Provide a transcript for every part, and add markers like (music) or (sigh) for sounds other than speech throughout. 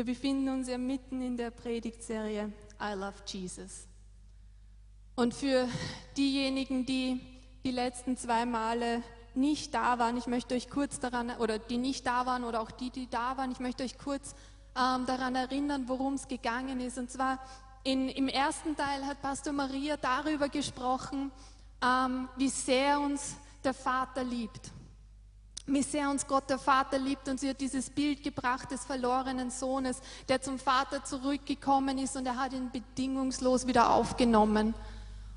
Wir befinden uns ja mitten in der Predigtserie I Love Jesus. Und für diejenigen, die die letzten zwei Male nicht da waren, ich möchte euch kurz daran, oder die nicht da waren oder auch die, die da waren, ich möchte euch kurz ähm, daran erinnern, worum es gegangen ist. Und zwar in, im ersten Teil hat Pastor Maria darüber gesprochen, ähm, wie sehr uns der Vater liebt wie sehr uns Gott der Vater liebt und sie hat dieses Bild gebracht des verlorenen Sohnes, der zum Vater zurückgekommen ist und er hat ihn bedingungslos wieder aufgenommen.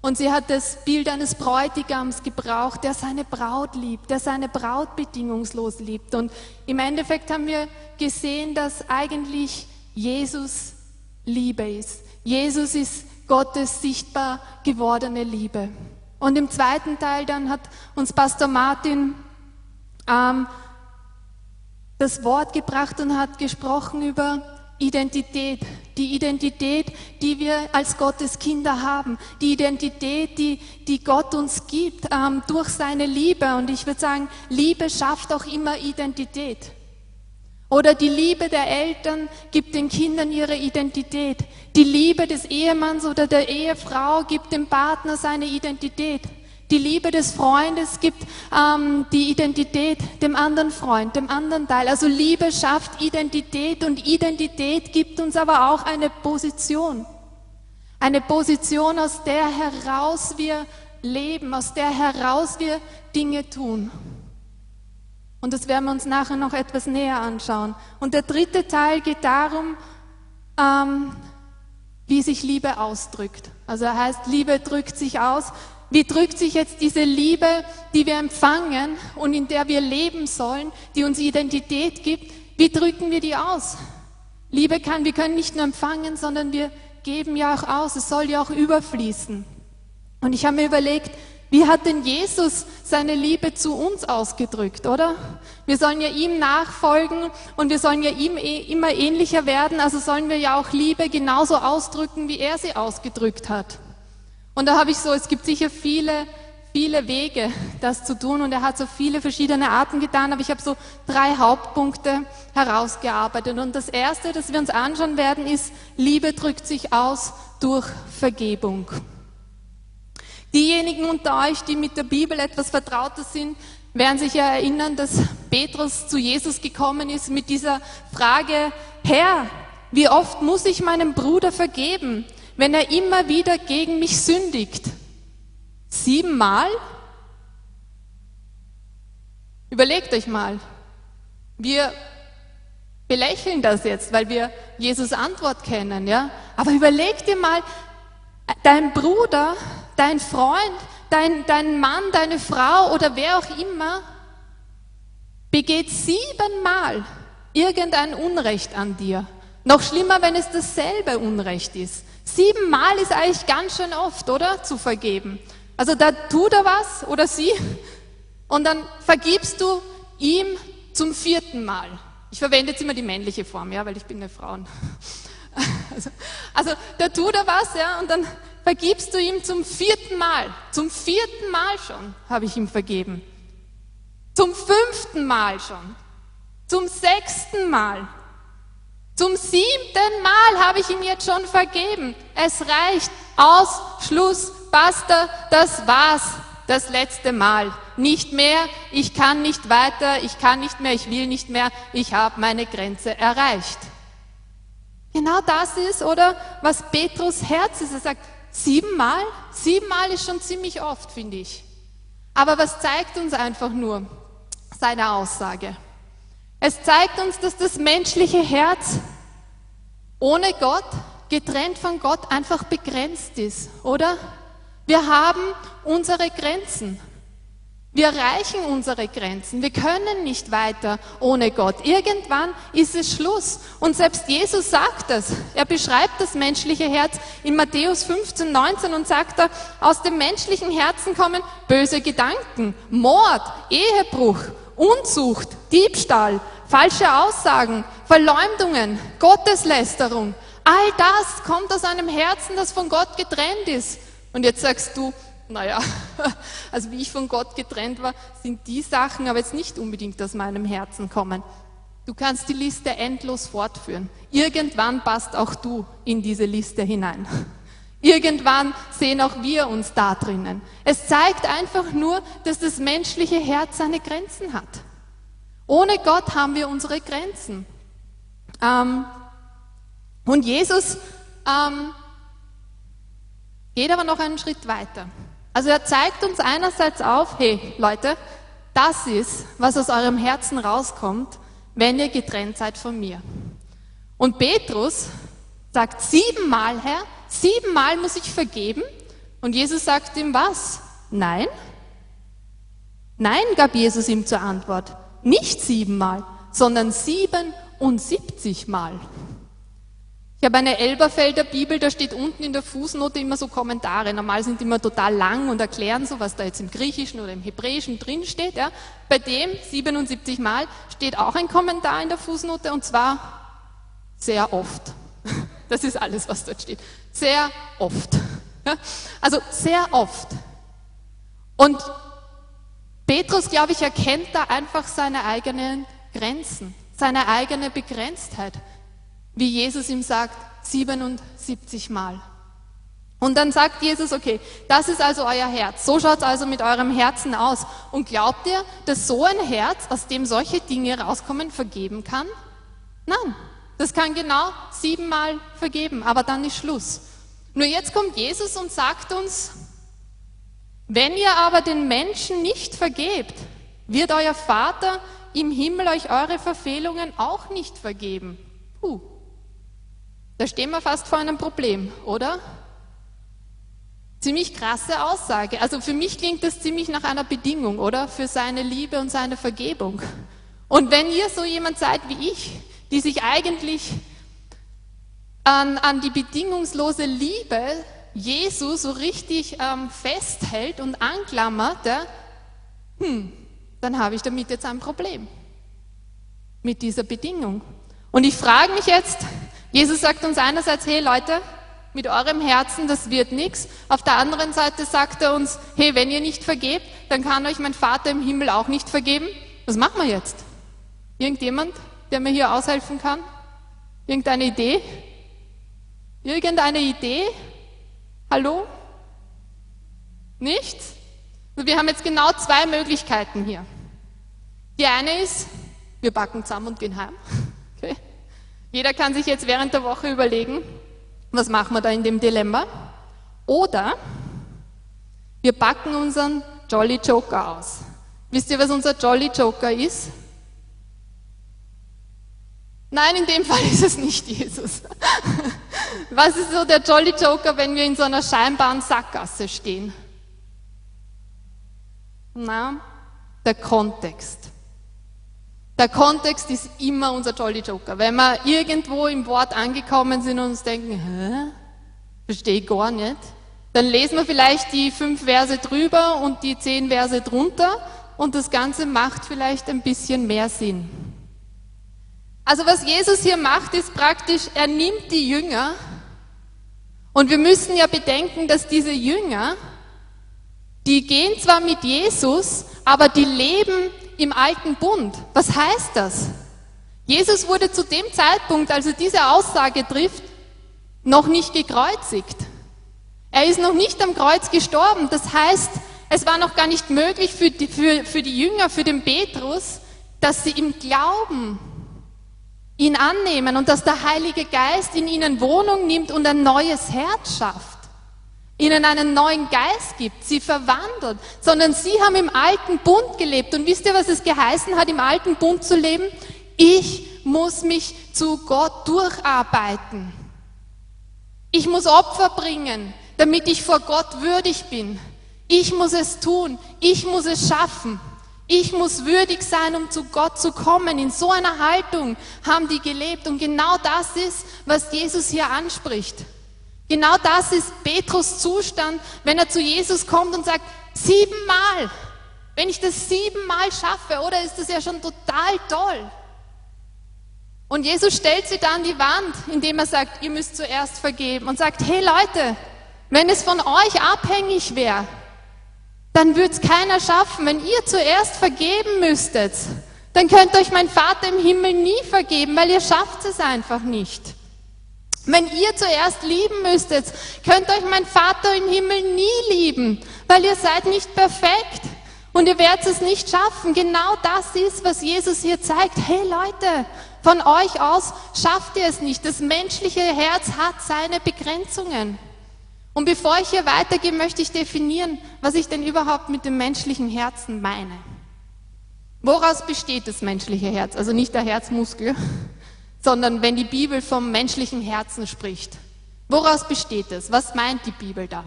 Und sie hat das Bild eines Bräutigams gebraucht, der seine Braut liebt, der seine Braut bedingungslos liebt. Und im Endeffekt haben wir gesehen, dass eigentlich Jesus Liebe ist. Jesus ist Gottes sichtbar gewordene Liebe. Und im zweiten Teil dann hat uns Pastor Martin ähm, das Wort gebracht und hat gesprochen über Identität. Die Identität, die wir als Gottes Kinder haben. Die Identität, die, die Gott uns gibt ähm, durch seine Liebe. Und ich würde sagen, Liebe schafft auch immer Identität. Oder die Liebe der Eltern gibt den Kindern ihre Identität. Die Liebe des Ehemanns oder der Ehefrau gibt dem Partner seine Identität. Die Liebe des Freundes gibt ähm, die Identität dem anderen Freund, dem anderen Teil. Also Liebe schafft Identität und Identität gibt uns aber auch eine Position. Eine Position, aus der heraus wir leben, aus der heraus wir Dinge tun. Und das werden wir uns nachher noch etwas näher anschauen. Und der dritte Teil geht darum, ähm, wie sich Liebe ausdrückt. Also heißt, Liebe drückt sich aus wie drückt sich jetzt diese Liebe, die wir empfangen und in der wir leben sollen, die uns Identität gibt, wie drücken wir die aus? Liebe kann, wir können nicht nur empfangen, sondern wir geben ja auch aus. Es soll ja auch überfließen. Und ich habe mir überlegt, wie hat denn Jesus seine Liebe zu uns ausgedrückt, oder? Wir sollen ja ihm nachfolgen und wir sollen ja ihm eh immer ähnlicher werden, also sollen wir ja auch Liebe genauso ausdrücken, wie er sie ausgedrückt hat. Und da habe ich so, es gibt sicher viele, viele Wege, das zu tun. Und er hat so viele verschiedene Arten getan, aber ich habe so drei Hauptpunkte herausgearbeitet. Und das erste, das wir uns anschauen werden, ist, Liebe drückt sich aus durch Vergebung. Diejenigen unter euch, die mit der Bibel etwas vertrauter sind, werden sich ja erinnern, dass Petrus zu Jesus gekommen ist mit dieser Frage, Herr, wie oft muss ich meinem Bruder vergeben? Wenn er immer wieder gegen mich sündigt? Siebenmal? Überlegt euch mal. Wir belächeln das jetzt, weil wir Jesus Antwort kennen, ja? Aber überleg dir mal, dein Bruder, dein Freund, dein, dein Mann, deine Frau oder wer auch immer begeht siebenmal irgendein Unrecht an dir. Noch schlimmer, wenn es dasselbe Unrecht ist. Siebenmal ist eigentlich ganz schön oft, oder? Zu vergeben. Also da tut er was oder sie und dann vergibst du ihm zum vierten Mal. Ich verwende jetzt immer die männliche Form, ja, weil ich bin eine Frau. Also, also da tut er was, ja, und dann vergibst du ihm zum vierten Mal. Zum vierten Mal schon habe ich ihm vergeben. Zum fünften Mal schon. Zum sechsten Mal. Zum siebten Mal habe ich ihm jetzt schon vergeben. Es reicht. Aus, Schluss, basta, das war's. Das letzte Mal. Nicht mehr, ich kann nicht weiter, ich kann nicht mehr, ich will nicht mehr, ich habe meine Grenze erreicht. Genau das ist, oder was Petrus Herz ist. Er sagt, siebenmal? Siebenmal ist schon ziemlich oft, finde ich. Aber was zeigt uns einfach nur seine Aussage? Es zeigt uns, dass das menschliche Herz ohne Gott, getrennt von Gott, einfach begrenzt ist, oder? Wir haben unsere Grenzen. Wir erreichen unsere Grenzen. Wir können nicht weiter ohne Gott. Irgendwann ist es Schluss. Und selbst Jesus sagt das. Er beschreibt das menschliche Herz in Matthäus 15, 19 und sagt da, aus dem menschlichen Herzen kommen böse Gedanken, Mord, Ehebruch, Unzucht, Diebstahl, falsche Aussagen, Verleumdungen, Gotteslästerung. All das kommt aus einem Herzen, das von Gott getrennt ist. Und jetzt sagst du, naja, (laughs) also wie ich von Gott getrennt war, sind die Sachen aber jetzt nicht unbedingt aus meinem Herzen kommen. Du kannst die Liste endlos fortführen. Irgendwann passt auch du in diese Liste hinein. Irgendwann sehen auch wir uns da drinnen. Es zeigt einfach nur, dass das menschliche Herz seine Grenzen hat. Ohne Gott haben wir unsere Grenzen. Ähm, und Jesus ähm, geht aber noch einen Schritt weiter. Also er zeigt uns einerseits auf, hey Leute, das ist, was aus eurem Herzen rauskommt, wenn ihr getrennt seid von mir. Und Petrus sagt siebenmal, Herr, siebenmal muss ich vergeben. Und Jesus sagt ihm was? Nein. Nein, gab Jesus ihm zur Antwort. Nicht siebenmal, sondern siebenundsiebzigmal. Ich habe eine Elberfelder Bibel, da steht unten in der Fußnote immer so Kommentare. Normal sind die immer total lang und erklären so, was da jetzt im Griechischen oder im Hebräischen drin steht. Ja. Bei dem 77 Mal steht auch ein Kommentar in der Fußnote und zwar sehr oft. (laughs) Das ist alles, was dort steht. Sehr oft. Also sehr oft. Und Petrus, glaube ich, erkennt da einfach seine eigenen Grenzen, seine eigene Begrenztheit wie Jesus ihm sagt, 77 Mal. Und dann sagt Jesus, okay, das ist also euer Herz. So schaut es also mit eurem Herzen aus. Und glaubt ihr, dass so ein Herz, aus dem solche Dinge rauskommen, vergeben kann? Nein, das kann genau siebenmal vergeben, aber dann ist Schluss. Nur jetzt kommt Jesus und sagt uns, wenn ihr aber den Menschen nicht vergebt, wird euer Vater im Himmel euch eure Verfehlungen auch nicht vergeben. Puh. Da stehen wir fast vor einem Problem, oder? Ziemlich krasse Aussage. Also für mich klingt das ziemlich nach einer Bedingung, oder? Für seine Liebe und seine Vergebung. Und wenn ihr so jemand seid wie ich, die sich eigentlich an, an die bedingungslose Liebe Jesu so richtig ähm, festhält und anklammert, ja, hm, dann habe ich damit jetzt ein Problem. Mit dieser Bedingung. Und ich frage mich jetzt, Jesus sagt uns einerseits, hey Leute, mit eurem Herzen, das wird nichts. Auf der anderen Seite sagt er uns, hey, wenn ihr nicht vergebt, dann kann euch mein Vater im Himmel auch nicht vergeben. Was machen wir jetzt? Irgendjemand, der mir hier aushelfen kann? Irgendeine Idee? Irgendeine Idee? Hallo? Nichts? Also wir haben jetzt genau zwei Möglichkeiten hier. Die eine ist, wir backen zusammen und gehen heim. (laughs) Okay? Jeder kann sich jetzt während der Woche überlegen, was machen wir da in dem Dilemma? Oder wir packen unseren Jolly Joker aus. Wisst ihr, was unser Jolly Joker ist? Nein, in dem (laughs) Fall ist es nicht Jesus. (laughs) Was ist so der Jolly Joker, wenn wir in so einer scheinbaren Sackgasse stehen? Na, der Kontext. Der Kontext ist immer unser Jolly Joker. Wenn wir irgendwo im Wort angekommen sind und uns denken, hä, verstehe gar nicht, dann lesen wir vielleicht die fünf Verse drüber und die zehn Verse drunter und das Ganze macht vielleicht ein bisschen mehr Sinn. Also was Jesus hier macht, ist praktisch, er nimmt die Jünger und wir müssen ja bedenken, dass diese Jünger, die gehen zwar mit Jesus, aber die leben im alten Bund. Was heißt das? Jesus wurde zu dem Zeitpunkt, als er diese Aussage trifft, noch nicht gekreuzigt. Er ist noch nicht am Kreuz gestorben. Das heißt, es war noch gar nicht möglich für die, für, für die Jünger, für den Petrus, dass sie im Glauben ihn annehmen und dass der Heilige Geist in ihnen Wohnung nimmt und ein neues Herz schafft ihnen einen neuen Geist gibt, sie verwandelt, sondern sie haben im alten Bund gelebt. Und wisst ihr, was es geheißen hat, im alten Bund zu leben? Ich muss mich zu Gott durcharbeiten. Ich muss Opfer bringen, damit ich vor Gott würdig bin. Ich muss es tun. Ich muss es schaffen. Ich muss würdig sein, um zu Gott zu kommen. In so einer Haltung haben die gelebt. Und genau das ist, was Jesus hier anspricht. Genau das ist Petrus Zustand, wenn er zu Jesus kommt und sagt, siebenmal, wenn ich das siebenmal schaffe, oder ist das ja schon total toll. Und Jesus stellt sie dann die Wand, indem er sagt, ihr müsst zuerst vergeben und sagt, hey Leute, wenn es von euch abhängig wäre, dann würde es keiner schaffen. Wenn ihr zuerst vergeben müsstet, dann könnt euch mein Vater im Himmel nie vergeben, weil ihr schafft es einfach nicht. Wenn ihr zuerst lieben müsstet, könnt euch mein Vater im Himmel nie lieben, weil ihr seid nicht perfekt und ihr werdet es nicht schaffen. Genau das ist, was Jesus hier zeigt. Hey Leute, von euch aus schafft ihr es nicht. Das menschliche Herz hat seine Begrenzungen. Und bevor ich hier weitergehe, möchte ich definieren, was ich denn überhaupt mit dem menschlichen Herzen meine. Woraus besteht das menschliche Herz? Also nicht der Herzmuskel, (laughs) sondern wenn die Bibel vom menschlichen Herzen spricht. Woraus besteht es? Was meint die Bibel da?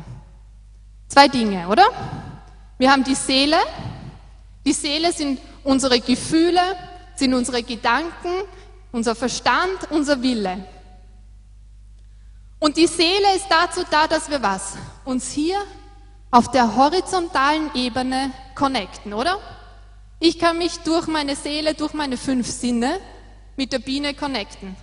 Zwei Dinge, oder? Wir haben die Seele. Die Seele sind unsere Gefühle, sind unsere Gedanken, unser Verstand, unser Wille. Und die Seele ist dazu da, dass wir was? Uns hier auf der horizontalen Ebene connecten, oder? Ich kann mich durch meine Seele, durch meine fünf Sinne mit der Biene connecten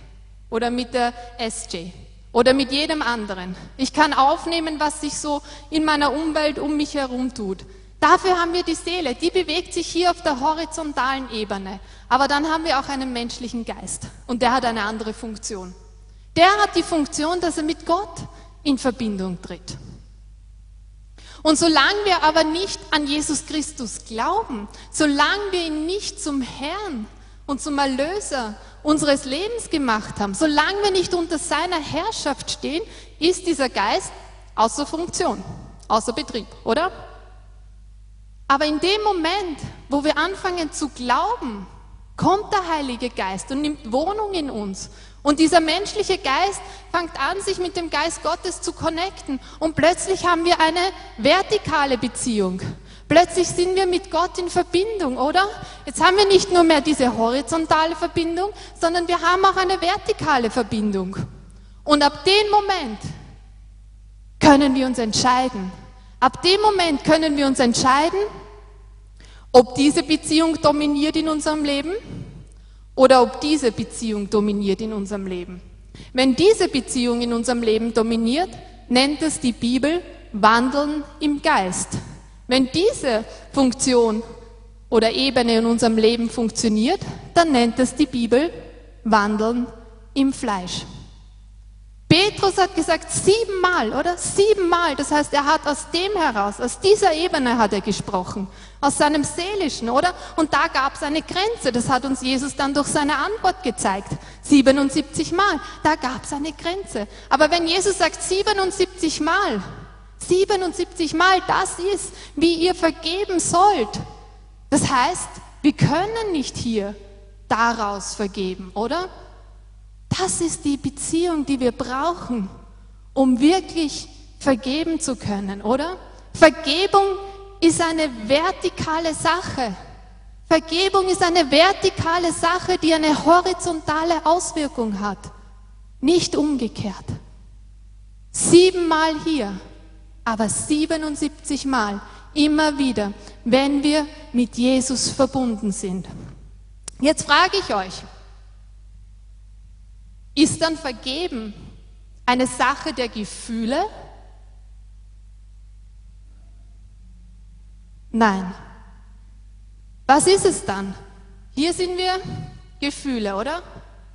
oder mit der SJ oder mit jedem anderen. Ich kann aufnehmen, was sich so in meiner Umwelt um mich herum tut. Dafür haben wir die Seele, die bewegt sich hier auf der horizontalen Ebene. Aber dann haben wir auch einen menschlichen Geist und der hat eine andere Funktion. Der hat die Funktion, dass er mit Gott in Verbindung tritt. Und solange wir aber nicht an Jesus Christus glauben, solange wir ihn nicht zum Herrn und zum Erlöser unseres Lebens gemacht haben, solange wir nicht unter seiner Herrschaft stehen, ist dieser Geist außer Funktion, außer Betrieb, oder? Aber in dem Moment, wo wir anfangen zu glauben, kommt der Heilige Geist und nimmt Wohnung in uns und dieser menschliche Geist fängt an, sich mit dem Geist Gottes zu connecten. Und plötzlich haben wir eine vertikale Beziehung. Plötzlich sind wir mit Gott in Verbindung, oder? Jetzt haben wir nicht nur mehr diese horizontale Verbindung, sondern wir haben auch eine vertikale Verbindung. Und ab dem Moment können wir uns entscheiden. Ab dem Moment können wir uns entscheiden, ob diese Beziehung dominiert in unserem Leben oder ob diese Beziehung dominiert in unserem Leben. Wenn diese Beziehung in unserem Leben dominiert, nennt es die Bibel Wandeln im Geist. Wenn diese Funktion oder Ebene in unserem Leben funktioniert, dann nennt es die Bibel Wandeln im Fleisch. Petrus hat gesagt siebenmal, oder? Siebenmal. Das heißt, er hat aus dem heraus, aus dieser Ebene hat er gesprochen aus seinem Seelischen, oder? Und da gab es eine Grenze. Das hat uns Jesus dann durch seine Antwort gezeigt. 77 Mal. Da gab es eine Grenze. Aber wenn Jesus sagt 77 Mal, 77 Mal, das ist, wie ihr vergeben sollt. Das heißt, wir können nicht hier daraus vergeben, oder? Das ist die Beziehung, die wir brauchen, um wirklich vergeben zu können, oder? Vergebung ist eine vertikale Sache. Vergebung ist eine vertikale Sache, die eine horizontale Auswirkung hat, nicht umgekehrt. Siebenmal hier, aber 77 Mal immer wieder, wenn wir mit Jesus verbunden sind. Jetzt frage ich euch, ist dann Vergeben eine Sache der Gefühle Nein. Was ist es dann? Hier sind wir Gefühle, oder?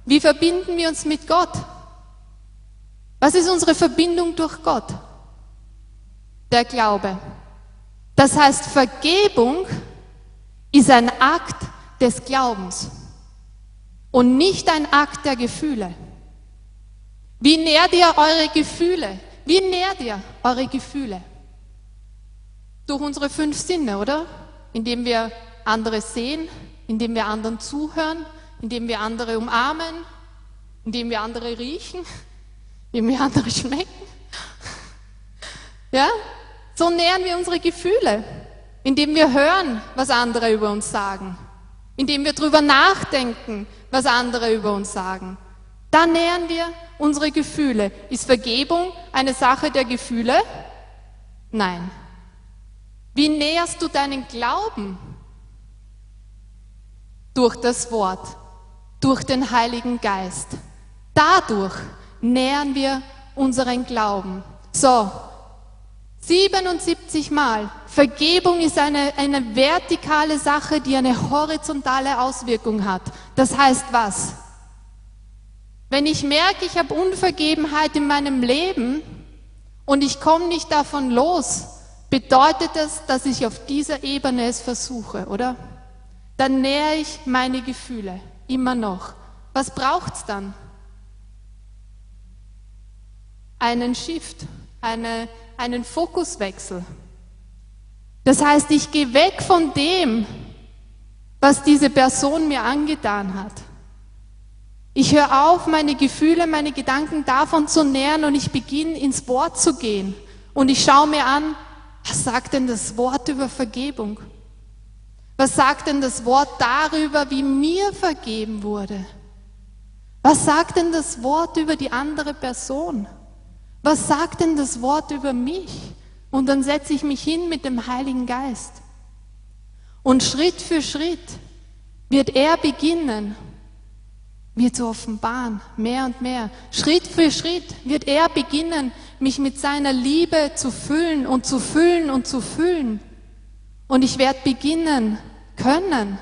Wie verbinden wir uns mit Gott? Was ist unsere Verbindung durch Gott? Der Glaube. Das heißt, Vergebung ist ein Akt des Glaubens und nicht ein Akt der Gefühle. Wie nährt ihr eure Gefühle? Wie nährt ihr eure Gefühle? durch unsere fünf Sinne, oder? Indem wir andere sehen, indem wir anderen zuhören, indem wir andere umarmen, indem wir andere riechen, (laughs) indem wir andere schmecken. (laughs) Ja? So nähern wir unsere Gefühle, indem wir hören, was andere über uns sagen, indem wir darüber nachdenken, was andere über uns sagen. Da nähern wir unsere Gefühle. Ist Vergebung eine Sache der Gefühle? Nein. Wie näherst du deinen Glauben? Durch das Wort, durch den Heiligen Geist. Dadurch nähern wir unseren Glauben. So, 77 Mal. Vergebung ist eine, eine vertikale Sache, die eine horizontale Auswirkung hat. Das heißt was? Wenn ich merke, ich habe Unvergebenheit in meinem Leben und ich komme nicht davon los, bedeutet das, dass ich auf dieser Ebene es versuche, oder? Dann nähere ich meine Gefühle immer noch. Was braucht es dann? Einen Shift, eine, einen Fokuswechsel. Das heißt, ich gehe weg von dem, was diese Person mir angetan hat. Ich höre auf, meine Gefühle, meine Gedanken davon zu nähern und ich beginne ins Wort zu gehen. Und ich schaue mir an, was sagt denn das Wort über Vergebung? Was sagt denn das Wort darüber, wie mir vergeben wurde? Was sagt denn das Wort über die andere Person? Was sagt denn das Wort über mich? Und dann setze ich mich hin mit dem Heiligen Geist. Und Schritt für Schritt wird er beginnen, mir zu offenbaren, mehr und mehr. Schritt für Schritt wird er beginnen, mich mit seiner Liebe zu füllen und zu füllen und zu füllen. Und ich werde beginnen können,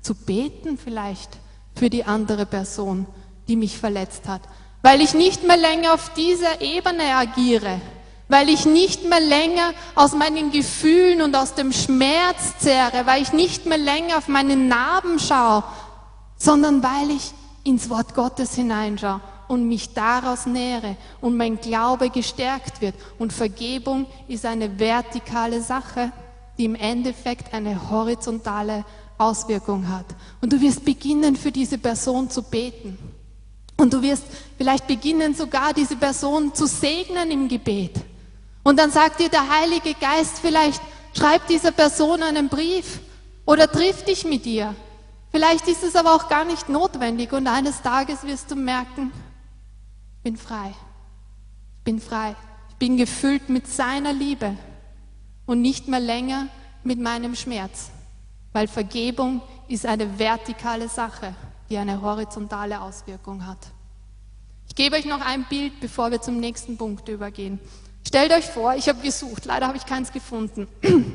zu beten vielleicht für die andere Person, die mich verletzt hat, weil ich nicht mehr länger auf dieser Ebene agiere, weil ich nicht mehr länger aus meinen Gefühlen und aus dem Schmerz zehre, weil ich nicht mehr länger auf meine Narben schaue, sondern weil ich ins Wort Gottes hineinschaue und mich daraus nähere und mein Glaube gestärkt wird. Und Vergebung ist eine vertikale Sache, die im Endeffekt eine horizontale Auswirkung hat. Und du wirst beginnen, für diese Person zu beten. Und du wirst vielleicht beginnen, sogar diese Person zu segnen im Gebet. Und dann sagt dir der Heilige Geist vielleicht, schreib dieser Person einen Brief oder triff dich mit ihr. Vielleicht ist es aber auch gar nicht notwendig und eines Tages wirst du merken, ich bin frei. Ich bin frei. Ich bin gefüllt mit seiner Liebe und nicht mehr länger mit meinem Schmerz, weil Vergebung ist eine vertikale Sache, die eine horizontale Auswirkung hat. Ich gebe euch noch ein Bild, bevor wir zum nächsten Punkt übergehen. Stellt euch vor, ich habe gesucht, leider habe ich keins gefunden.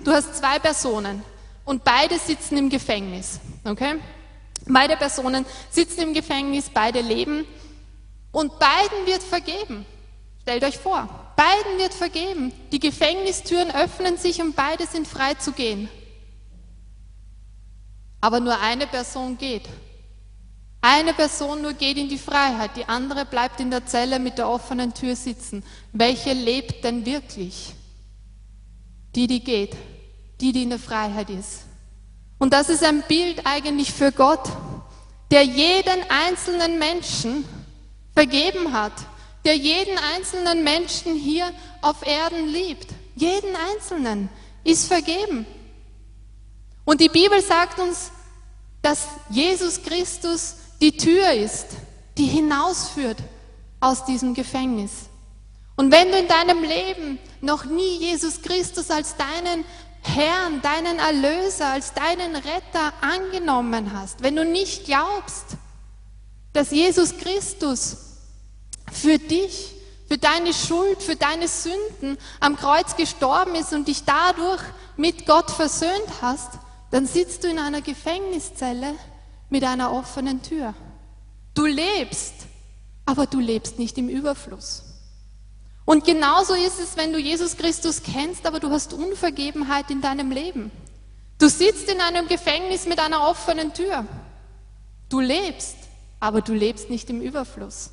Du hast zwei Personen und beide sitzen im Gefängnis. Okay? Beide Personen sitzen im Gefängnis, beide leben und beiden wird vergeben. Stellt euch vor, beiden wird vergeben. Die Gefängnistüren öffnen sich und beide sind frei zu gehen. Aber nur eine Person geht. Eine Person nur geht in die Freiheit, die andere bleibt in der Zelle mit der offenen Tür sitzen. Welche lebt denn wirklich? Die, die geht, die, die in der Freiheit ist. Und das ist ein Bild eigentlich für Gott, der jeden einzelnen Menschen vergeben hat, der jeden einzelnen Menschen hier auf Erden liebt. Jeden einzelnen ist vergeben. Und die Bibel sagt uns, dass Jesus Christus die Tür ist, die hinausführt aus diesem Gefängnis. Und wenn du in deinem Leben noch nie Jesus Christus als deinen Herrn, deinen Erlöser, als deinen Retter angenommen hast, wenn du nicht glaubst, dass Jesus Christus für dich, für deine Schuld, für deine Sünden am Kreuz gestorben ist und dich dadurch mit Gott versöhnt hast, dann sitzt du in einer Gefängniszelle mit einer offenen Tür. Du lebst, aber du lebst nicht im Überfluss. Und genauso ist es, wenn du Jesus Christus kennst, aber du hast Unvergebenheit in deinem Leben. Du sitzt in einem Gefängnis mit einer offenen Tür. Du lebst, aber du lebst nicht im Überfluss.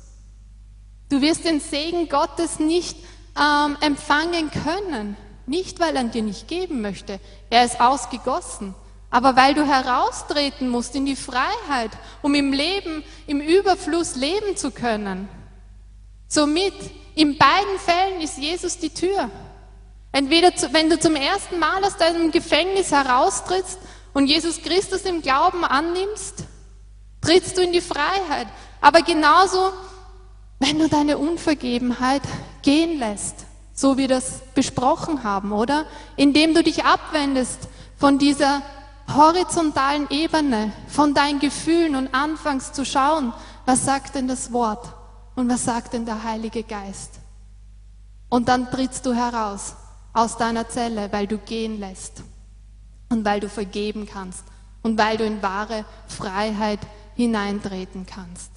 Du wirst den Segen Gottes nicht ähm, empfangen können. Nicht, weil er dir nicht geben möchte. Er ist ausgegossen. Aber weil du heraustreten musst in die Freiheit, um im Leben, im Überfluss leben zu können. Somit, in beiden Fällen ist Jesus die Tür. Entweder, wenn du zum ersten Mal aus deinem Gefängnis heraustrittst und Jesus Christus im Glauben annimmst, trittst du in die Freiheit. Aber genauso, wenn du deine Unvergebenheit gehen lässt, so wie wir das besprochen haben, oder? Indem du dich abwendest von dieser horizontalen Ebene von deinen Gefühlen und anfängst zu schauen, was sagt denn das Wort und was sagt denn der Heilige Geist. Und dann trittst du heraus aus deiner Zelle, weil du gehen lässt und weil du vergeben kannst und weil du in wahre Freiheit hineintreten kannst.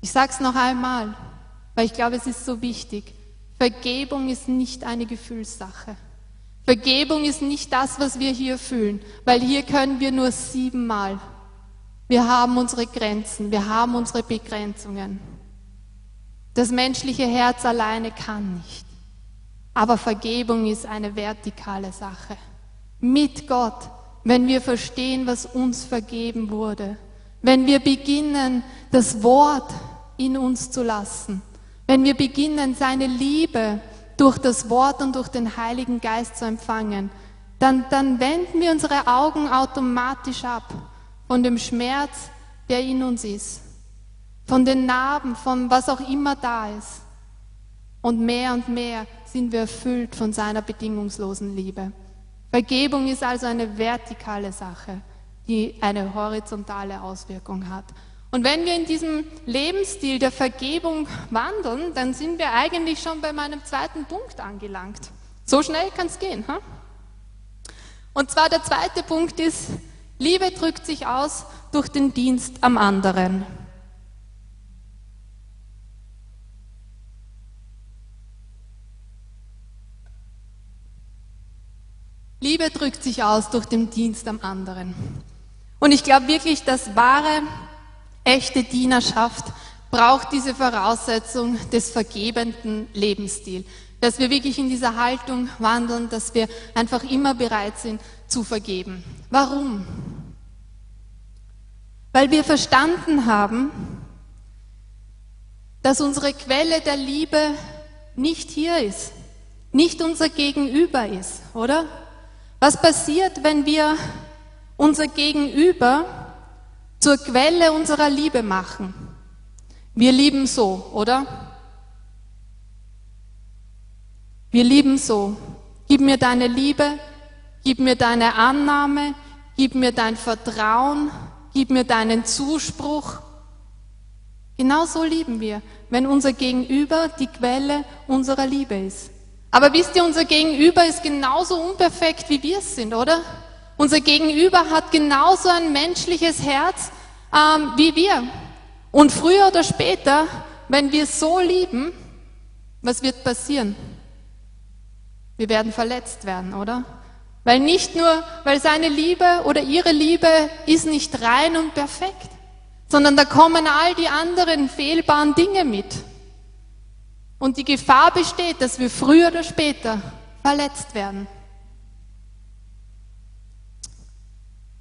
Ich sage es noch einmal, weil ich glaube, es ist so wichtig. Vergebung ist nicht eine Gefühlssache. Vergebung ist nicht das, was wir hier fühlen, weil hier können wir nur siebenmal. Wir haben unsere Grenzen, wir haben unsere Begrenzungen. Das menschliche Herz alleine kann nicht. Aber Vergebung ist eine vertikale Sache. Mit Gott, wenn wir verstehen, was uns vergeben wurde. Wenn wir beginnen, das Wort in uns zu lassen. Wenn wir beginnen, seine Liebe durch das Wort und durch den Heiligen Geist zu empfangen, dann, dann wenden wir unsere Augen automatisch ab von dem Schmerz, der in uns ist, von den Narben, von was auch immer da ist. Und mehr und mehr sind wir erfüllt von seiner bedingungslosen Liebe. Vergebung ist also eine vertikale Sache, die eine horizontale Auswirkung hat. Und wenn wir in diesem Lebensstil der Vergebung wandeln, dann sind wir eigentlich schon bei meinem zweiten Punkt angelangt. So schnell kann es gehen. Ha? Und zwar der zweite Punkt ist, Liebe drückt sich aus durch den Dienst am anderen. Liebe drückt sich aus durch den Dienst am anderen. Und ich glaube wirklich, dass wahre, echte Dienerschaft braucht diese Voraussetzung des vergebenden Lebensstils. Dass wir wirklich in dieser Haltung wandeln, dass wir einfach immer bereit sind zu vergeben. Warum? Weil wir verstanden haben, dass unsere Quelle der Liebe nicht hier ist, nicht unser Gegenüber ist, oder? Was passiert, wenn wir unser Gegenüber zur Quelle unserer Liebe machen? Wir lieben so, oder? Wir lieben so. Gib mir deine Liebe, gib mir deine Annahme, gib mir dein Vertrauen, gib mir deinen Zuspruch. Genau so lieben wir, wenn unser Gegenüber die Quelle unserer Liebe ist. Aber wisst ihr, unser Gegenüber ist genauso unperfekt, wie wir es sind, oder? Unser Gegenüber hat genauso ein menschliches Herz ähm, wie wir. Und früher oder später, wenn wir so lieben, was wird passieren? Wir werden verletzt werden, oder? Weil nicht nur, weil seine Liebe oder ihre Liebe ist nicht rein und perfekt, sondern da kommen all die anderen fehlbaren Dinge mit. Und die Gefahr besteht, dass wir früher oder später verletzt werden.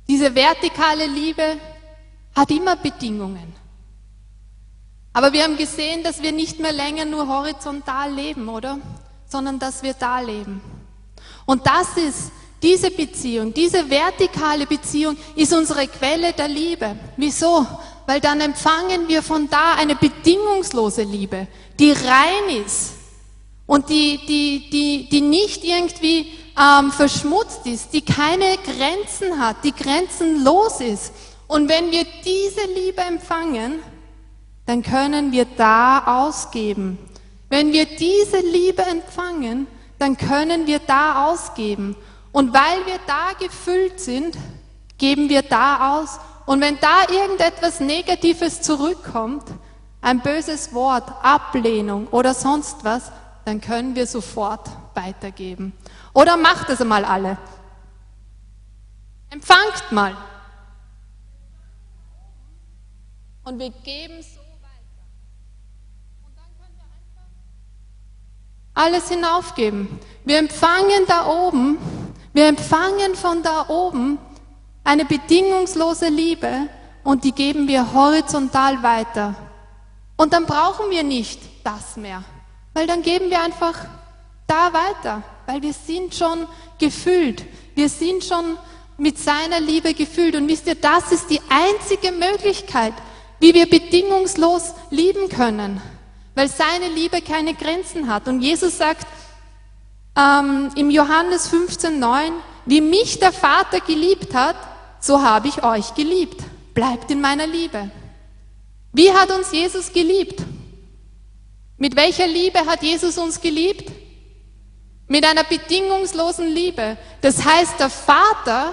Diese vertikale Liebe hat immer Bedingungen. Aber wir haben gesehen, dass wir nicht mehr länger nur horizontal leben, oder? Sondern dass wir da leben. Und das ist diese Beziehung, diese vertikale Beziehung ist unsere Quelle der Liebe. Wieso? Weil dann empfangen wir von da eine bedingungslose Liebe, die rein ist und die, die, die, die nicht irgendwie ähm, verschmutzt ist, die keine Grenzen hat, die grenzenlos ist. Und wenn wir diese Liebe empfangen, dann können wir da ausgeben. Wenn wir diese Liebe empfangen, dann können wir da ausgeben. Und weil wir da gefüllt sind, geben wir da aus. Und wenn da irgendetwas Negatives zurückkommt, ein böses Wort, Ablehnung oder sonst was, dann können wir sofort weitergeben. Oder macht es einmal alle. Empfangt mal. Und wir geben so weiter. Alles hinaufgeben. Wir empfangen da oben wir empfangen von da oben eine bedingungslose Liebe und die geben wir horizontal weiter. Und dann brauchen wir nicht das mehr, weil dann geben wir einfach da weiter, weil wir sind schon gefüllt. Wir sind schon mit seiner Liebe gefüllt. Und wisst ihr, das ist die einzige Möglichkeit, wie wir bedingungslos lieben können, weil seine Liebe keine Grenzen hat. Und Jesus sagt, ähm, im Johannes 15,9, wie mich der Vater geliebt hat, so habe ich euch geliebt. Bleibt in meiner Liebe. Wie hat uns Jesus geliebt? Mit welcher Liebe hat Jesus uns geliebt? mit einer bedingungslosen Liebe. Das heißt, der Vater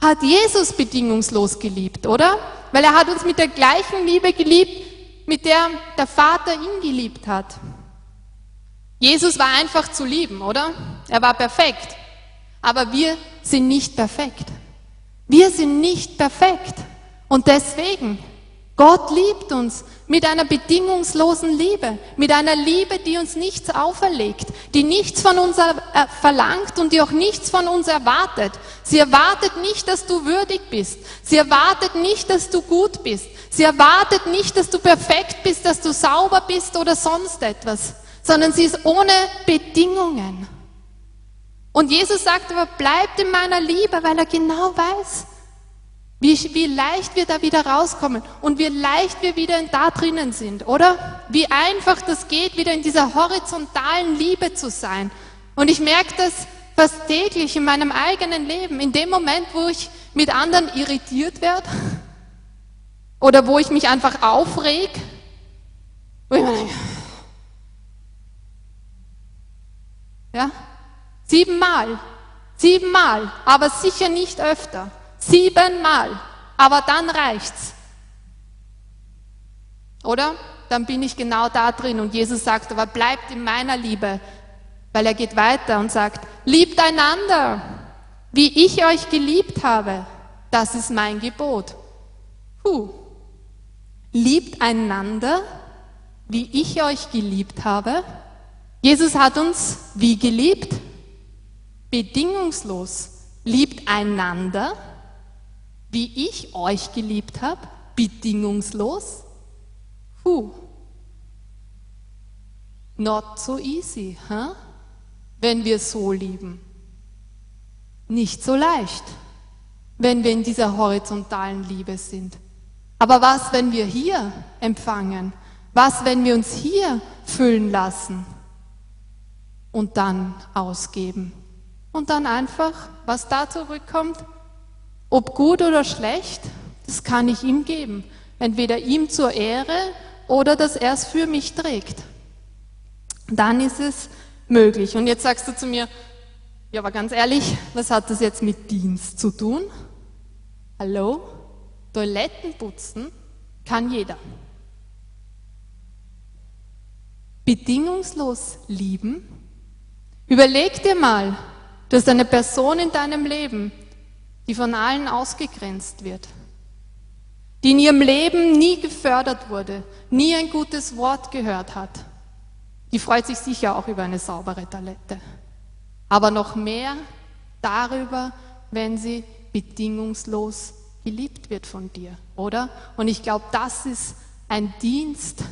hat Jesus bedingungslos geliebt, oder? Weil er hat uns mit der gleichen Liebe geliebt, mit der der Vater ihn geliebt hat. Jesus war einfach zu lieben, oder? Er war perfekt. Aber wir sind nicht perfekt. Wir sind nicht perfekt. Und deswegen, Gott liebt uns mit einer bedingungslosen Liebe, mit einer Liebe, die uns nichts auferlegt, die nichts von uns äh, verlangt und die auch nichts von uns erwartet. Sie erwartet nicht, dass du würdig bist. Sie erwartet nicht, dass du gut bist. Sie erwartet nicht, dass du perfekt bist, dass du sauber bist oder sonst etwas, sondern sie ist ohne Bedingungen. Und Jesus sagt aber, bleibt in meiner Liebe, weil er genau weiß, wie, wie leicht wir da wieder rauskommen und wie leicht wir wieder da drinnen sind, oder? Wie einfach das geht, wieder in dieser horizontalen Liebe zu sein. Und ich merke das fast täglich in meinem eigenen Leben. In dem Moment, wo ich mit anderen irritiert werde oder wo ich mich einfach aufreg, wo ich mir denke, ja, siebenmal, siebenmal, aber sicher nicht öfter. Siebenmal. Aber dann reicht's. Oder? Dann bin ich genau da drin. Und Jesus sagt, aber bleibt in meiner Liebe. Weil er geht weiter und sagt, liebt einander, wie ich euch geliebt habe. Das ist mein Gebot. Puh. Liebt einander, wie ich euch geliebt habe. Jesus hat uns wie geliebt? Bedingungslos. Liebt einander, wie ich euch geliebt habe, bedingungslos? Puh. Not so easy, huh? wenn wir so lieben. Nicht so leicht, wenn wir in dieser horizontalen Liebe sind. Aber was, wenn wir hier empfangen? Was, wenn wir uns hier füllen lassen und dann ausgeben? Und dann einfach, was da zurückkommt, ob gut oder schlecht, das kann ich ihm geben. Entweder ihm zur Ehre oder dass er es für mich trägt. Dann ist es möglich. Und jetzt sagst du zu mir, ja, aber ganz ehrlich, was hat das jetzt mit Dienst zu tun? Hallo? Toiletten putzen kann jeder. Bedingungslos lieben? Überleg dir mal, du hast eine Person in deinem Leben, die von allen ausgegrenzt wird, die in ihrem Leben nie gefördert wurde, nie ein gutes Wort gehört hat, die freut sich sicher auch über eine saubere Toilette. Aber noch mehr darüber, wenn sie bedingungslos geliebt wird von dir, oder? Und ich glaube, das ist ein Dienst,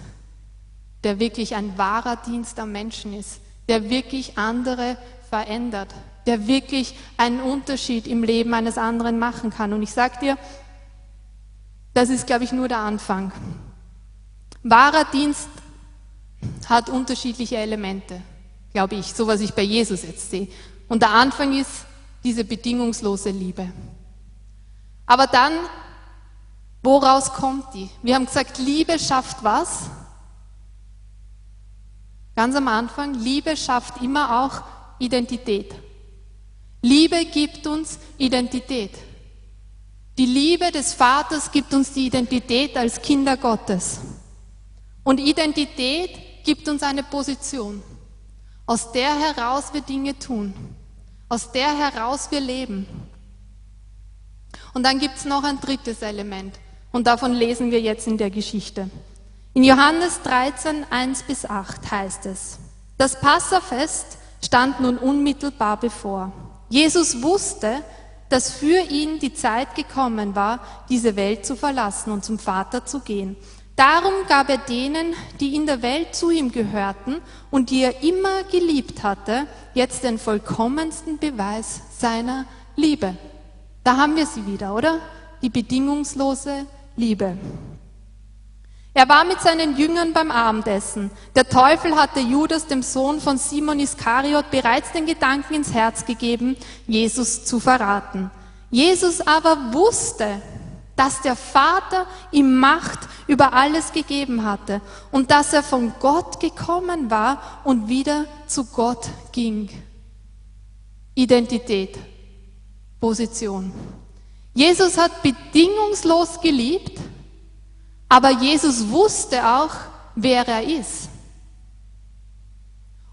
der wirklich ein wahrer Dienst am Menschen ist, der wirklich andere verändert, der wirklich einen Unterschied im Leben eines anderen machen kann. Und ich sage dir, das ist, glaube ich, nur der Anfang. Wahrer Dienst hat unterschiedliche Elemente, glaube ich, so was ich bei Jesus jetzt sehe. Und der Anfang ist diese bedingungslose Liebe. Aber dann, woraus kommt die? Wir haben gesagt, Liebe schafft was? Ganz am Anfang, Liebe schafft immer auch Identität. Liebe gibt uns Identität. Die Liebe des Vaters gibt uns die Identität als Kinder Gottes. Und Identität gibt uns eine Position, aus der heraus wir Dinge tun, aus der heraus wir leben. Und dann gibt es noch ein drittes Element und davon lesen wir jetzt in der Geschichte. In Johannes 13, 1 bis 8 heißt es, das Passafest stand nun unmittelbar bevor. Jesus wusste, dass für ihn die Zeit gekommen war, diese Welt zu verlassen und zum Vater zu gehen. Darum gab er denen, die in der Welt zu ihm gehörten und die er immer geliebt hatte, jetzt den vollkommensten Beweis seiner Liebe. Da haben wir sie wieder, oder? Die bedingungslose Liebe. Er war mit seinen Jüngern beim Abendessen. Der Teufel hatte Judas, dem Sohn von Simon Iskariot, bereits den Gedanken ins Herz gegeben, Jesus zu verraten. Jesus aber wusste, dass der Vater ihm Macht über alles gegeben hatte und dass er von Gott gekommen war und wieder zu Gott ging. Identität, Position. Jesus hat bedingungslos geliebt, aber Jesus wusste auch, wer er ist.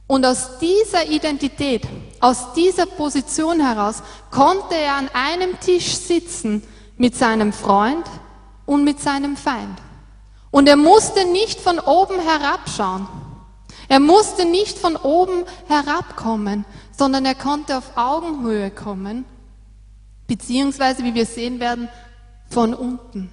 Und aus dieser Identität, aus dieser Position heraus konnte er an einem Tisch sitzen mit seinem Freund und mit seinem Feind. Und er musste nicht von oben herabschauen. Er musste nicht von oben herabkommen, sondern er konnte auf Augenhöhe kommen, beziehungsweise, wie wir sehen werden, von unten,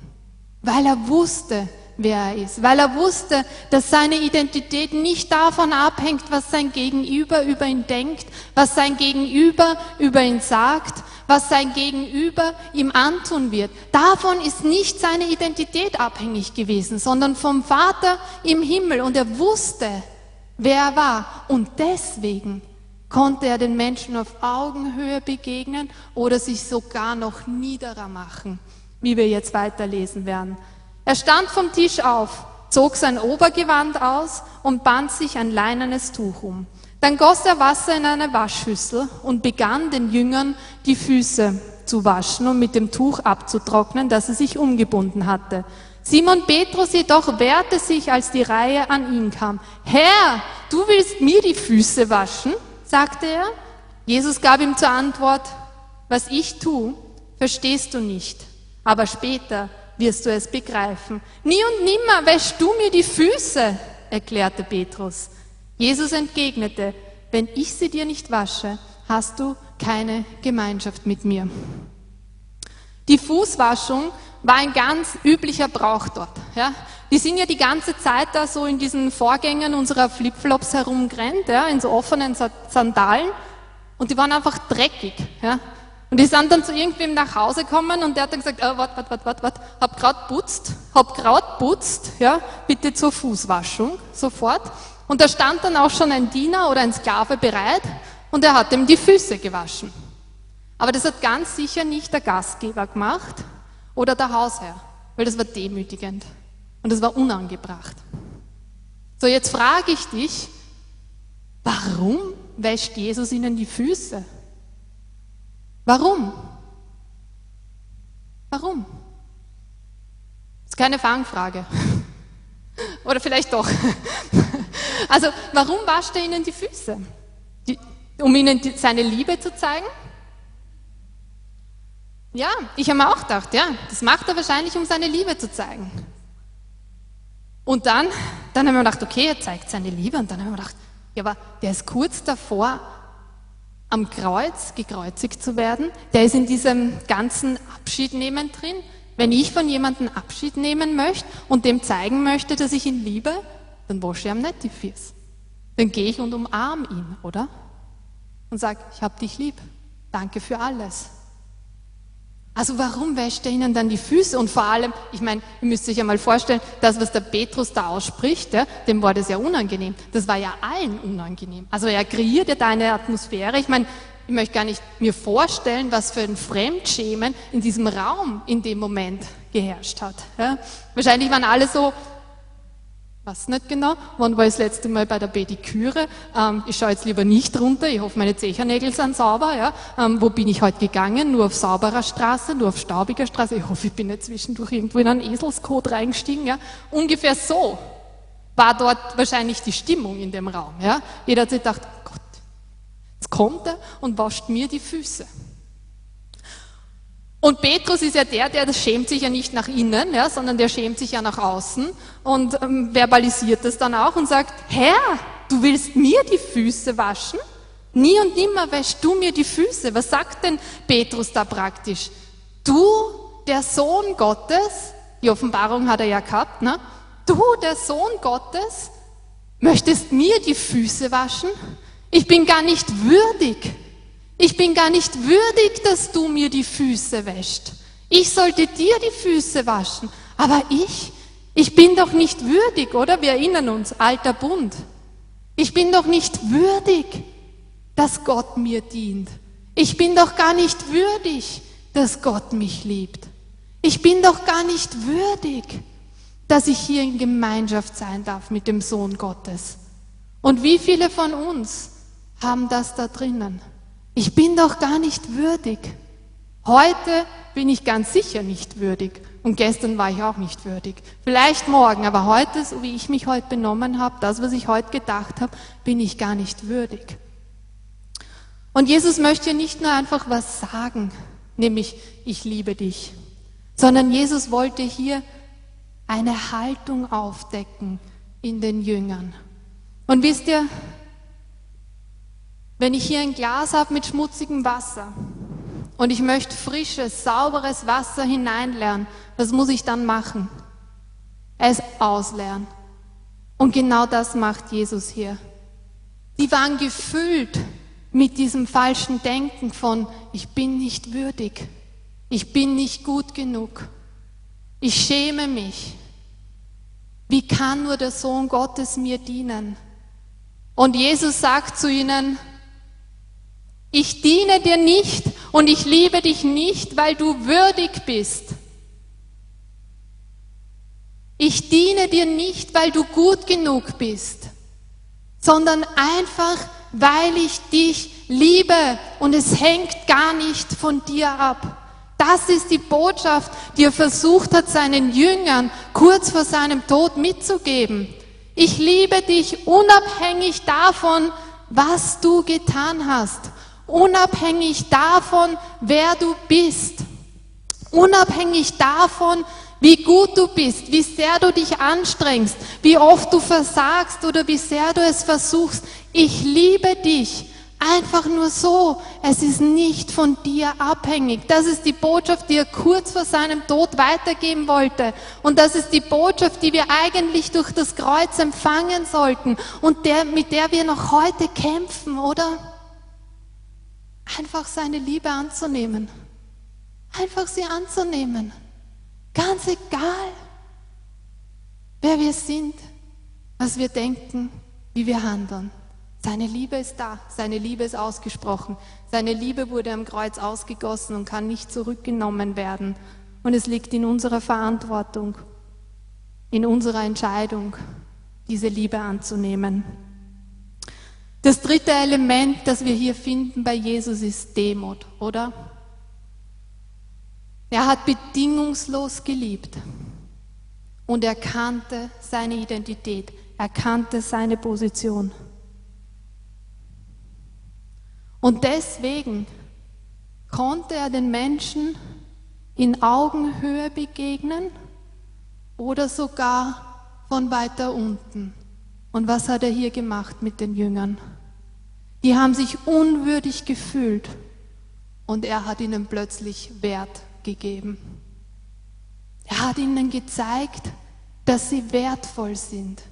weil er wusste, wer er ist, weil er wusste, dass seine Identität nicht davon abhängt, was sein Gegenüber über ihn denkt, was sein Gegenüber über ihn sagt, was sein Gegenüber ihm antun wird. Davon ist nicht seine Identität abhängig gewesen, sondern vom Vater im Himmel. Und er wusste, wer er war. Und deswegen konnte er den Menschen auf Augenhöhe begegnen oder sich sogar noch niederer machen, wie wir jetzt weiterlesen werden. Er stand vom Tisch auf, zog sein Obergewand aus und band sich ein leinenes Tuch um. Dann goss er Wasser in eine Waschschüssel und begann den Jüngern die Füße zu waschen und mit dem Tuch abzutrocknen, das er sich umgebunden hatte. Simon Petrus jedoch wehrte sich, als die Reihe an ihn kam. Herr, du willst mir die Füße waschen? sagte er. Jesus gab ihm zur Antwort, was ich tue, verstehst du nicht, aber später wirst du es begreifen. Nie und nimmer wäschst du mir die Füße, erklärte Petrus. Jesus entgegnete, wenn ich sie dir nicht wasche, hast du keine Gemeinschaft mit mir. Die Fußwaschung war ein ganz üblicher Brauch dort. Ja. Die sind ja die ganze Zeit da so in diesen Vorgängen unserer Flipflops herumgerannt, ja, in so offenen Sandalen und die waren einfach dreckig. Ja. Und die sind dann zu irgendwem nach Hause gekommen und der hat dann gesagt, äh, wart, wart, wart, wart, wart, hab grad putzt, hab grad putzt, ja, bitte zur Fußwaschung, sofort. Und da stand dann auch schon ein Diener oder ein Sklave bereit und er hat ihm die Füße gewaschen. Aber das hat ganz sicher nicht der Gastgeber gemacht oder der Hausherr, weil das war demütigend und das war unangebracht. So, jetzt frage ich dich, warum wäscht Jesus ihnen die Füße? Warum? Warum? Das ist keine Fangfrage. (laughs) Oder vielleicht doch. (laughs) Also, warum wascht er ihnen die Füße? Die, um ihnen die, seine Liebe zu zeigen? Ja, ich habe mir auch gedacht, ja, das macht er wahrscheinlich, um seine Liebe zu zeigen. Und dann, dann haben wir gedacht, okay, er zeigt seine Liebe. Und dann haben wir gedacht, ja, aber der ist kurz davor, am Kreuz gekreuzigt zu werden. Der ist in diesem ganzen Abschiednehmen drin. Wenn ich von jemandem Abschied nehmen möchte und dem zeigen möchte, dass ich ihn liebe, dann wasche ich ihm nicht die Füße. Dann gehe ich und umarme ihn, oder? Und sage, ich habe dich lieb. Danke für alles. Also warum wäscht er ihnen dann die Füße? Und vor allem, ich meine, ihr müsst euch ja mal vorstellen, das, was der Petrus da ausspricht, ja, dem war das ja unangenehm. Das war ja allen unangenehm. Also er kreiert ja da eine Atmosphäre. Ich meine, ich möchte gar nicht mir vorstellen, was für ein Fremdschämen in diesem Raum in dem Moment geherrscht hat. Ja. Wahrscheinlich waren alle so, weiß nicht genau, wann war ich das letzte Mal bei der Pediküre. Ähm, ich schaue jetzt lieber nicht runter, ich hoffe, meine Zechernägel sind sauber. Ja. Ähm, wo bin ich heute gegangen? Nur auf sauberer Straße, nur auf staubiger Straße. Ich hoffe, ich bin nicht zwischendurch irgendwo in einen Eselskot reingestiegen. Ja. Ungefähr so war dort wahrscheinlich die Stimmung in dem Raum. Ja. Jeder hat sich gedacht, Gott, jetzt kommt er und wascht mir die Füße. Und Petrus ist ja der, der schämt sich ja nicht nach innen, ja, sondern der schämt sich ja nach außen und ähm, verbalisiert das dann auch und sagt, Herr, du willst mir die Füße waschen? Nie und nimmer wäschst du mir die Füße. Was sagt denn Petrus da praktisch? Du, der Sohn Gottes, die Offenbarung hat er ja gehabt, ne? Du, der Sohn Gottes, möchtest mir die Füße waschen? Ich bin gar nicht würdig. Ich bin gar nicht würdig, dass du mir die Füße wäscht. Ich sollte dir die Füße waschen. Aber ich, ich bin doch nicht würdig, oder? Wir erinnern uns, alter Bund. Ich bin doch nicht würdig, dass Gott mir dient. Ich bin doch gar nicht würdig, dass Gott mich liebt. Ich bin doch gar nicht würdig, dass ich hier in Gemeinschaft sein darf mit dem Sohn Gottes. Und wie viele von uns haben das da drinnen? Ich bin doch gar nicht würdig. Heute bin ich ganz sicher nicht würdig. Und gestern war ich auch nicht würdig. Vielleicht morgen, aber heute, so wie ich mich heute benommen habe, das, was ich heute gedacht habe, bin ich gar nicht würdig. Und Jesus möchte nicht nur einfach was sagen, nämlich ich liebe dich, sondern Jesus wollte hier eine Haltung aufdecken in den Jüngern. Und wisst ihr, wenn ich hier ein Glas habe mit schmutzigem Wasser und ich möchte frisches, sauberes Wasser hineinlernen, was muss ich dann machen? Es ausleeren. Und genau das macht Jesus hier. Die waren gefüllt mit diesem falschen Denken von, ich bin nicht würdig, ich bin nicht gut genug, ich schäme mich. Wie kann nur der Sohn Gottes mir dienen? Und Jesus sagt zu ihnen, ich diene dir nicht und ich liebe dich nicht, weil du würdig bist. Ich diene dir nicht, weil du gut genug bist, sondern einfach, weil ich dich liebe und es hängt gar nicht von dir ab. Das ist die Botschaft, die er versucht hat, seinen Jüngern kurz vor seinem Tod mitzugeben. Ich liebe dich unabhängig davon, was du getan hast, unabhängig davon, wer du bist, unabhängig davon, wie gut du bist, wie sehr du dich anstrengst, wie oft du versagst oder wie sehr du es versuchst. Ich liebe dich. Einfach nur so. Es ist nicht von dir abhängig. Das ist die Botschaft, die er kurz vor seinem Tod weitergeben wollte. Und das ist die Botschaft, die wir eigentlich durch das Kreuz empfangen sollten und der, mit der wir noch heute kämpfen, oder? Einfach seine Liebe anzunehmen. Einfach sie anzunehmen. Ganz egal, wer wir sind, was wir denken, wie wir handeln. Seine Liebe ist da, seine Liebe ist ausgesprochen, seine Liebe wurde am Kreuz ausgegossen und kann nicht zurückgenommen werden. Und es liegt in unserer Verantwortung, in unserer Entscheidung, diese Liebe anzunehmen. Das dritte Element, das wir hier finden bei Jesus, ist Demut, oder? Er hat bedingungslos geliebt und er kannte seine Identität, er kannte seine Position. Und deswegen konnte er den Menschen in Augenhöhe begegnen oder sogar von weiter unten. Und was hat er hier gemacht mit den Jüngern? Die haben sich unwürdig gefühlt und er hat ihnen plötzlich Wert gegeben. Er hat ihnen gezeigt, dass sie wertvoll sind.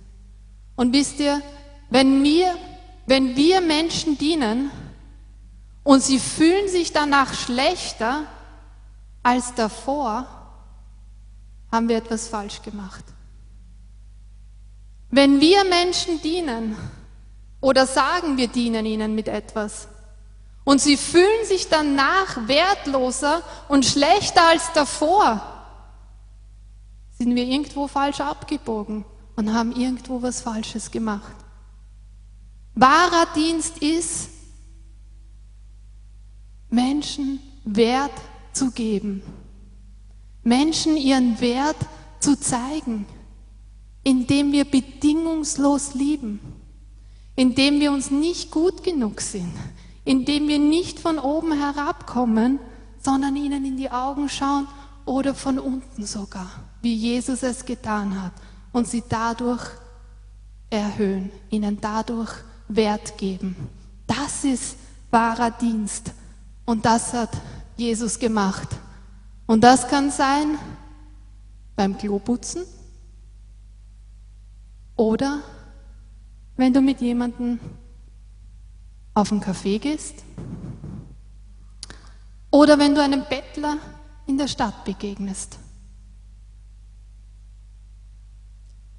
Und wisst ihr, wenn wir, wenn wir Menschen dienen und sie fühlen sich danach schlechter als davor, haben wir etwas falsch gemacht. Wenn wir Menschen dienen oder sagen, wir dienen ihnen mit etwas, und sie fühlen sich danach wertloser und schlechter als davor. Sind wir irgendwo falsch abgebogen und haben irgendwo was Falsches gemacht. Wahrer Dienst ist, Menschen Wert zu geben, Menschen ihren Wert zu zeigen, indem wir bedingungslos lieben, indem wir uns nicht gut genug sind, indem wir nicht von oben herabkommen, sondern ihnen in die Augen schauen oder von unten sogar, wie Jesus es getan hat und sie dadurch erhöhen, ihnen dadurch Wert geben. Das ist wahrer Dienst und das hat Jesus gemacht. Und das kann sein beim Kloputzen oder wenn du mit jemandem auf einen Café gehst oder wenn du einem Bettler in der Stadt begegnest.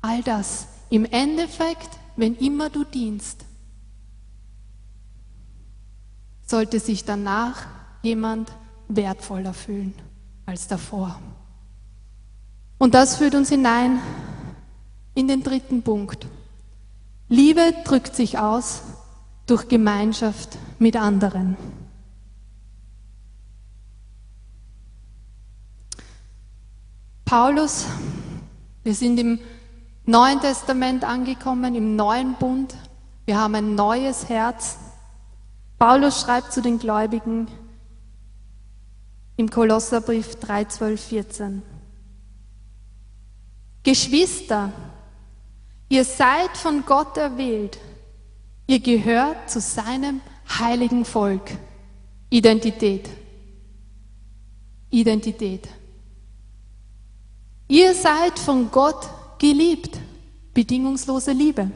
All das im Endeffekt, wenn immer du dienst, sollte sich danach jemand wertvoller fühlen als davor. Und das führt uns hinein in den dritten Punkt. Liebe drückt sich aus durch Gemeinschaft mit anderen. Paulus, wir sind im Neuen Testament angekommen, im neuen Bund. Wir haben ein neues Herz. Paulus schreibt zu den Gläubigen im Kolosserbrief 3, 12, 14. Geschwister, ihr seid von Gott erwählt. Ihr gehört zu seinem heiligen Volk. Identität. Identität. Ihr seid von Gott geliebt. Bedingungslose Liebe.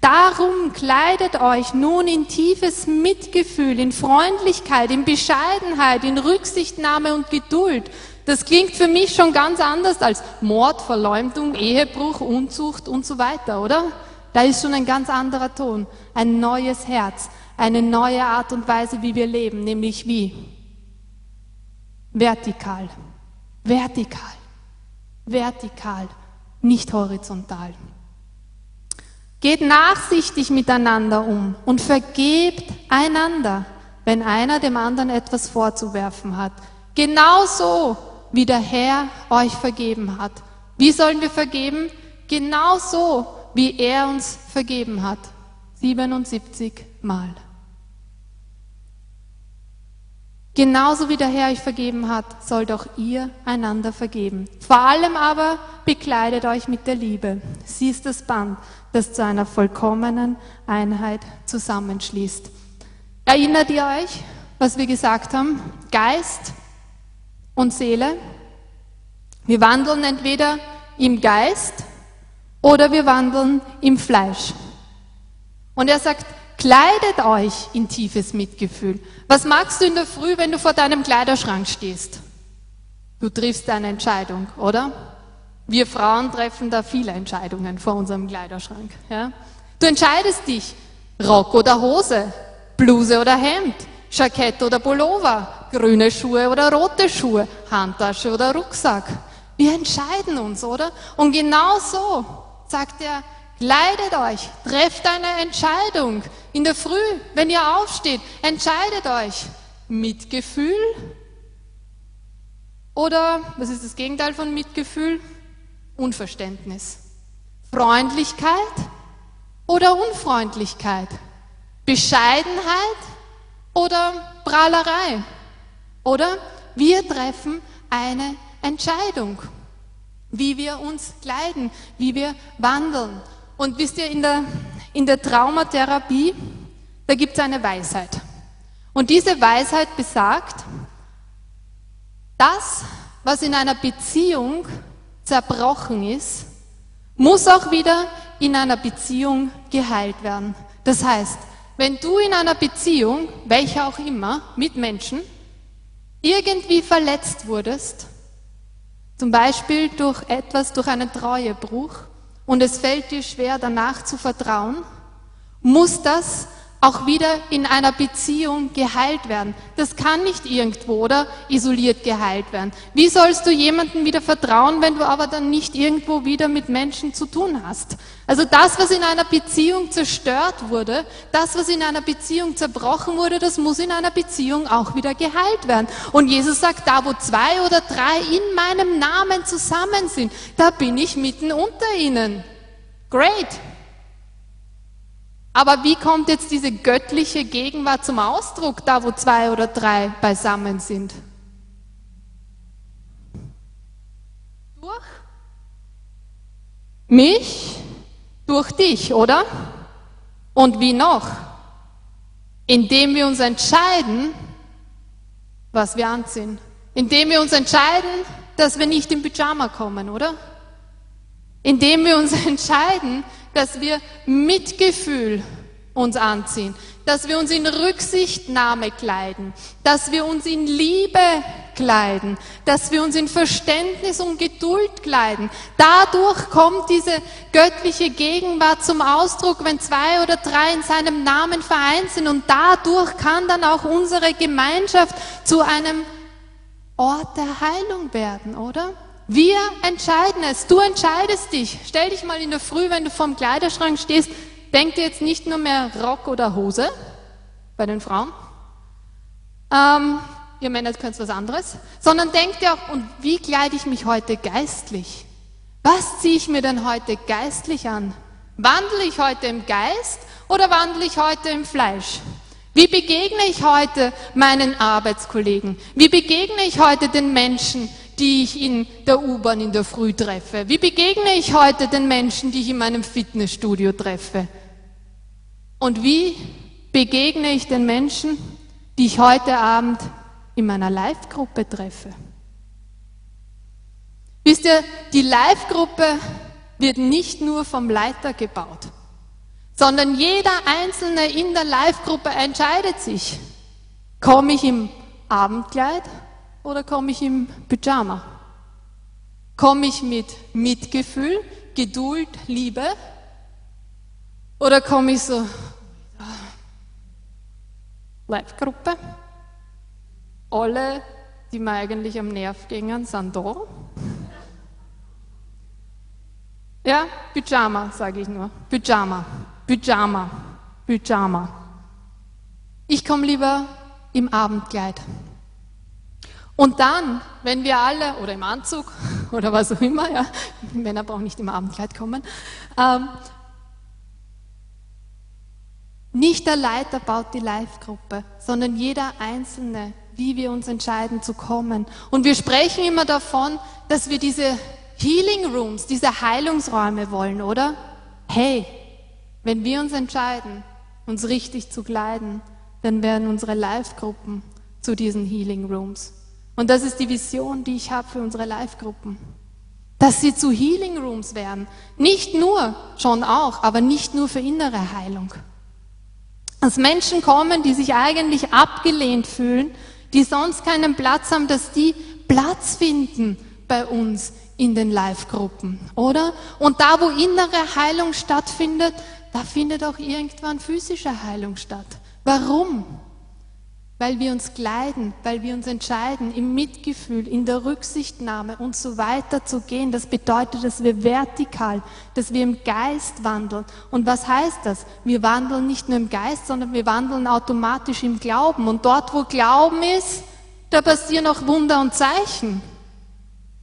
Darum kleidet euch nun in tiefes Mitgefühl, in Freundlichkeit, in Bescheidenheit, in Rücksichtnahme und Geduld. Das klingt für mich schon ganz anders als Mord, Verleumdung, Ehebruch, Unzucht und so weiter, oder? Da ist schon ein ganz anderer Ton, ein neues Herz, eine neue Art und Weise, wie wir leben, nämlich wie? Vertikal, vertikal, vertikal, nicht horizontal. Geht nachsichtig miteinander um und vergebt einander, wenn einer dem anderen etwas vorzuwerfen hat. Genauso wie der Herr euch vergeben hat. Wie sollen wir vergeben? Genauso wie er uns vergeben hat. 77 Mal. Genauso wie der Herr euch vergeben hat, sollt auch ihr einander vergeben. Vor allem aber bekleidet euch mit der Liebe. Sie ist das Band, das zu einer vollkommenen Einheit zusammenschließt. Erinnert ihr euch, was wir gesagt haben? Geist und Seele. Wir wandeln entweder im Geist oder wir wandeln im Fleisch. Und er sagt, kleidet euch in tiefes Mitgefühl. Was magst du in der Früh, wenn du vor deinem Kleiderschrank stehst? Du triffst eine Entscheidung, oder? Wir Frauen treffen da viele Entscheidungen vor unserem Kleiderschrank. Ja? Du entscheidest dich, Rock oder Hose, Bluse oder Hemd, Jackett oder Pullover, grüne Schuhe oder rote Schuhe, Handtasche oder Rucksack. Wir entscheiden uns, oder? Und genau so sagt er, kleidet euch, trefft eine Entscheidung. In der Früh, wenn ihr aufsteht, entscheidet euch. Mitgefühl oder, was ist das Gegenteil von Mitgefühl? Unverständnis. Freundlichkeit oder Unfreundlichkeit. Bescheidenheit oder Prahlerei. Oder wir treffen eine Entscheidung, wie wir uns kleiden, wie wir wandeln. Und wisst ihr, in der, in der Traumatherapie, da gibt es eine Weisheit. Und diese Weisheit besagt, das, was in einer Beziehung zerbrochen ist, muss auch wieder in einer Beziehung geheilt werden. Das heißt, wenn du in einer Beziehung, welcher auch immer, mit Menschen, irgendwie verletzt wurdest, zum Beispiel durch etwas, durch einen Treuebruch, und es fällt dir schwer, danach zu vertrauen, muss das auch wieder in einer Beziehung geheilt werden. Das kann nicht irgendwo oder isoliert geheilt werden. Wie sollst du jemandem wieder vertrauen, wenn du aber dann nicht irgendwo wieder mit Menschen zu tun hast? Also das, was in einer Beziehung zerstört wurde, das, was in einer Beziehung zerbrochen wurde, das muss in einer Beziehung auch wieder geheilt werden. Und Jesus sagt, da wo zwei oder drei in meinem Namen zusammen sind, da bin ich mitten unter ihnen. Great. Aber wie kommt jetzt diese göttliche Gegenwart zum Ausdruck, da wo zwei oder drei beisammen sind? Durch mich, durch dich, oder? Und wie noch? Indem wir uns entscheiden, was wir anziehen. Indem wir uns entscheiden, dass wir nicht im Pyjama kommen, oder? Indem wir uns (laughs) entscheiden, dass wir Mitgefühl uns anziehen, dass wir uns in Rücksichtnahme kleiden, dass wir uns in Liebe kleiden, dass wir uns in Verständnis und Geduld kleiden. Dadurch kommt diese göttliche Gegenwart zum Ausdruck, wenn zwei oder drei in seinem Namen vereint sind und dadurch kann dann auch unsere Gemeinschaft zu einem Ort der Heilung werden, oder? Wir entscheiden es. Du entscheidest dich. Stell dich mal in der Früh, wenn du vorm Kleiderschrank stehst, denk dir jetzt nicht nur mehr Rock oder Hose bei den Frauen. Ähm, ihr Männer könnt was anderes, sondern denkt ihr auch, und wie kleide ich mich heute geistlich? Was ziehe ich mir denn heute geistlich an? Wandle ich heute im Geist oder wandle ich heute im Fleisch? Wie begegne ich heute meinen Arbeitskollegen? Wie begegne ich heute den Menschen, die ich in der U-Bahn in der Früh treffe? Wie begegne ich heute den Menschen, die ich in meinem Fitnessstudio treffe? Und wie begegne ich den Menschen, die ich heute Abend in meiner Live-Gruppe treffe? Wisst ihr, die Live-Gruppe wird nicht nur vom Leiter gebaut, sondern jeder Einzelne in der Live-Gruppe entscheidet sich, komme ich im Abendkleid oder komme ich im Pyjama? Komme ich mit Mitgefühl, Geduld, Liebe oder komme ich so, Live-Gruppe, alle, die mir eigentlich am Nerv gingen, sind da. Ja, Pyjama, sage ich nur. Pyjama, Pyjama, Pyjama. Ich komme lieber im Abendkleid. Und dann, wenn wir alle, oder im Anzug, (laughs) oder was auch immer, ja, Männer brauchen nicht im Abendkleid kommen, ähm, nicht der Leiter baut die Live-Gruppe, sondern jeder Einzelne, wie wir uns entscheiden zu kommen. Und wir sprechen immer davon, dass wir diese Healing Rooms, diese Heilungsräume wollen, oder? Hey, wenn wir uns entscheiden, uns richtig zu kleiden, dann werden unsere Live-Gruppen zu diesen Healing Rooms. Und das ist die Vision, die ich habe für unsere Live-Gruppen. Dass sie zu Healing Rooms werden. Nicht nur, schon auch, aber nicht nur für innere Heilung. Dass Menschen kommen, die sich eigentlich abgelehnt fühlen, die sonst keinen Platz haben, dass die Platz finden bei uns in den Live-Gruppen, oder? Und da, wo innere Heilung stattfindet, da findet auch irgendwann physische Heilung statt. Warum? Weil wir uns kleiden, weil wir uns entscheiden, im Mitgefühl, in der Rücksichtnahme und so weiter zu gehen. Das bedeutet, dass wir vertikal, dass wir im Geist wandeln. Und was heißt das? Wir wandeln nicht nur im Geist, sondern wir wandeln automatisch im Glauben. Und dort, wo Glauben ist, da passieren auch Wunder und Zeichen.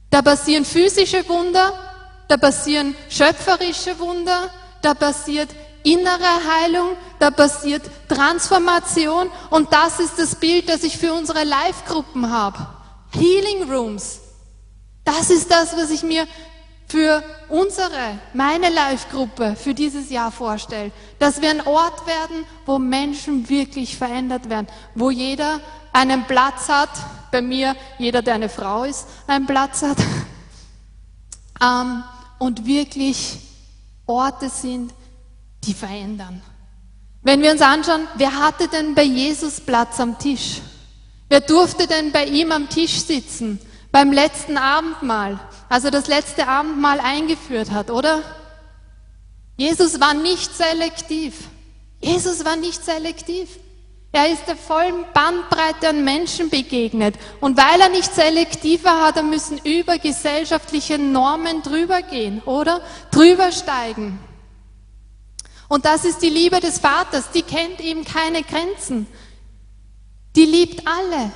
Da passieren physische Wunder, da passieren schöpferische Wunder, da passiert innere Heilung, da passiert Transformation und das ist das Bild, das ich für unsere Live-Gruppen habe. Healing Rooms. Das ist das, was ich mir für unsere, meine Live-Gruppe für dieses Jahr vorstelle. Dass wir ein Ort werden, wo Menschen wirklich verändert werden, wo jeder einen Platz hat, bei mir jeder, der eine Frau ist, einen Platz hat, (laughs) ähm, und wirklich Orte sind, die verändern. Wenn wir uns anschauen, wer hatte denn bei Jesus Platz am Tisch? Wer durfte denn bei ihm am Tisch sitzen? Beim letzten Abendmahl, als er das letzte Abendmahl eingeführt hat, oder? Jesus war nicht selektiv. Jesus war nicht selektiv. Er ist der vollen Bandbreite an Menschen begegnet. Und weil er nicht selektiv war, hat er müssen über gesellschaftliche Normen drüber gehen, oder? Drüber steigen. Und das ist die Liebe des Vaters, die kennt eben keine Grenzen. Die liebt alle.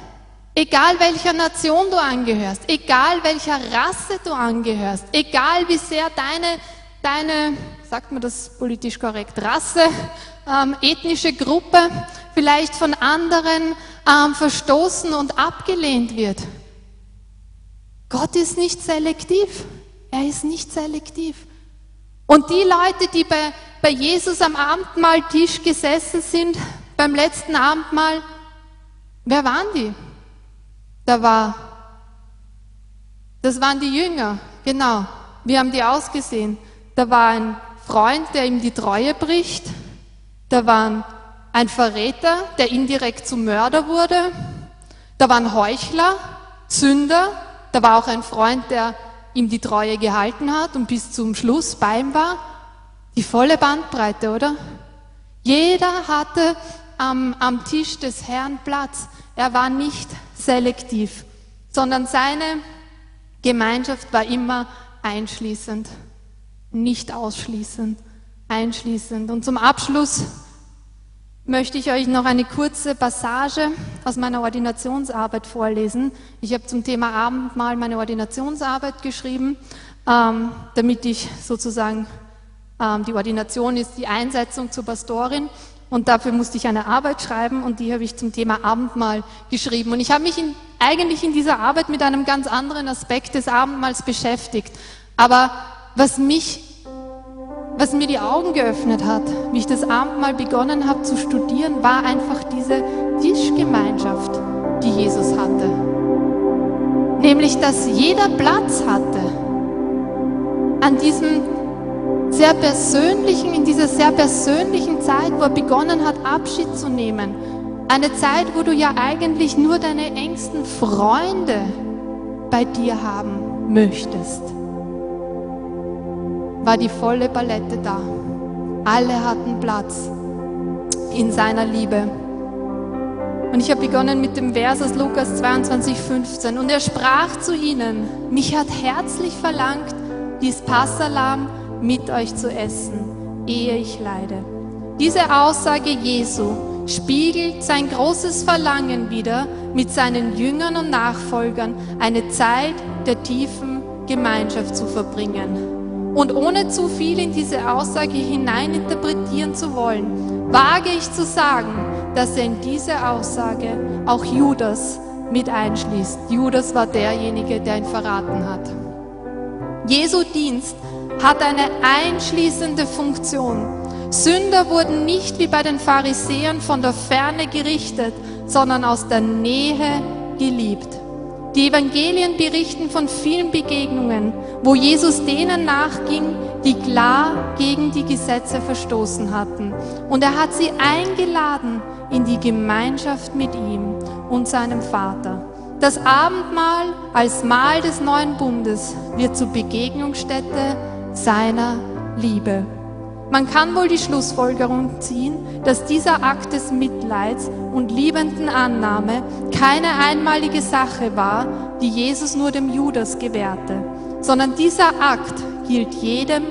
Egal welcher Nation du angehörst, egal welcher Rasse du angehörst, egal wie sehr deine, deine, sagt man das politisch korrekt, Rasse, ähm, ethnische Gruppe vielleicht von anderen ähm, verstoßen und abgelehnt wird. Gott ist nicht selektiv. Er ist nicht selektiv. Und die Leute, die bei, bei Jesus am Abendmahltisch gesessen sind, beim letzten Abendmahl, wer waren die? Da war, das waren die Jünger, genau. Wie haben die ausgesehen? Da war ein Freund, der ihm die Treue bricht. Da waren ein Verräter, der indirekt zum Mörder wurde. Da waren Heuchler, Sünder. Da war auch ein Freund, der ihm die Treue gehalten hat und bis zum Schluss bei ihm war. Die volle Bandbreite, oder? Jeder hatte am, am Tisch des Herrn Platz. Er war nicht selektiv, sondern seine Gemeinschaft war immer einschließend, nicht ausschließend, einschließend. Und zum Abschluss möchte ich euch noch eine kurze Passage aus meiner Ordinationsarbeit vorlesen. Ich habe zum Thema Abendmahl meine Ordinationsarbeit geschrieben, ähm, damit ich sozusagen, die Ordination ist die Einsetzung zur Pastorin und dafür musste ich eine Arbeit schreiben und die habe ich zum Thema Abendmahl geschrieben. Und ich habe mich in, eigentlich in dieser Arbeit mit einem ganz anderen Aspekt des Abendmahls beschäftigt. Aber was mich was mir die Augen geöffnet hat, wie ich das Abendmahl begonnen habe zu studieren, war einfach diese Tischgemeinschaft, die Jesus hatte. Nämlich, dass jeder Platz hatte an diesem sehr persönlichen, in dieser sehr persönlichen Zeit, wo er begonnen hat, Abschied zu nehmen. Eine Zeit, wo du ja eigentlich nur deine engsten Freunde bei dir haben möchtest war die volle Palette da. Alle hatten Platz in seiner Liebe. Und ich habe begonnen mit dem Vers aus Lukas 22, 15. Und er sprach zu ihnen, mich hat herzlich verlangt, dies Passalam mit euch zu essen, ehe ich leide. Diese Aussage Jesu spiegelt sein großes Verlangen wider, mit seinen Jüngern und Nachfolgern eine Zeit der tiefen Gemeinschaft zu verbringen. Und ohne zu viel in diese Aussage hineininterpretieren zu wollen, wage ich zu sagen, dass er in diese Aussage auch Judas mit einschließt. Judas war derjenige, der ihn verraten hat. Jesu Dienst hat eine einschließende Funktion. Sünder wurden nicht wie bei den Pharisäern von der Ferne gerichtet, sondern aus der Nähe geliebt. Die Evangelien berichten von vielen Begegnungen, wo Jesus denen nachging, die klar gegen die Gesetze verstoßen hatten. Und er hat sie eingeladen in die Gemeinschaft mit ihm und seinem Vater. Das Abendmahl als Mahl des neuen Bundes wird zur Begegnungsstätte seiner Liebe. Man kann wohl die Schlussfolgerung ziehen, dass dieser Akt des Mitleids und liebenden Annahme keine einmalige Sache war, die Jesus nur dem Judas gewährte, sondern dieser Akt gilt jedem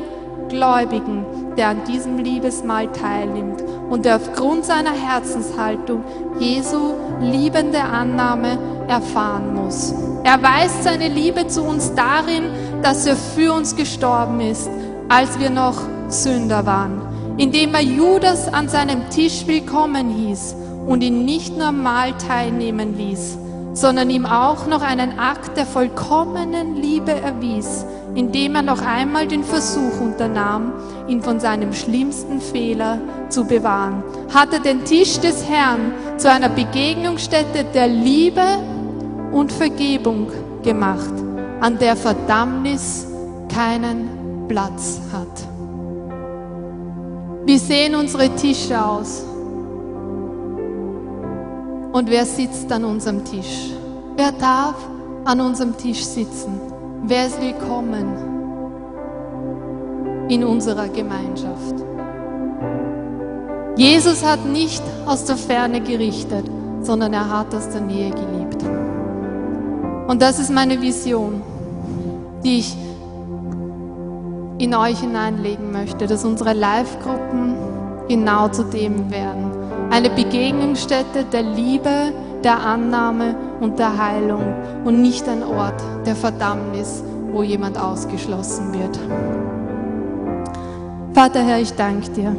Gläubigen, der an diesem Liebesmahl teilnimmt und der aufgrund seiner Herzenshaltung Jesu liebende Annahme erfahren muss. Er weist seine Liebe zu uns darin, dass er für uns gestorben ist, als wir noch Sünder waren, indem er Judas an seinem Tisch willkommen hieß und ihn nicht Mahl teilnehmen ließ, sondern ihm auch noch einen Akt der vollkommenen Liebe erwies, indem er noch einmal den Versuch unternahm, ihn von seinem schlimmsten Fehler zu bewahren, hatte den Tisch des Herrn zu einer Begegnungsstätte der Liebe und Vergebung gemacht, an der Verdammnis keinen Platz hat. Wie sehen unsere Tische aus? Und wer sitzt an unserem Tisch? Wer darf an unserem Tisch sitzen? Wer ist willkommen in unserer Gemeinschaft? Jesus hat nicht aus der Ferne gerichtet, sondern er hat aus der Nähe geliebt. Und das ist meine Vision, die ich in euch hineinlegen möchte, dass unsere Live-Gruppen genau zu dem werden. Eine Begegnungsstätte der Liebe, der Annahme und der Heilung und nicht ein Ort der Verdammnis, wo jemand ausgeschlossen wird. Vater Herr, ich danke dir.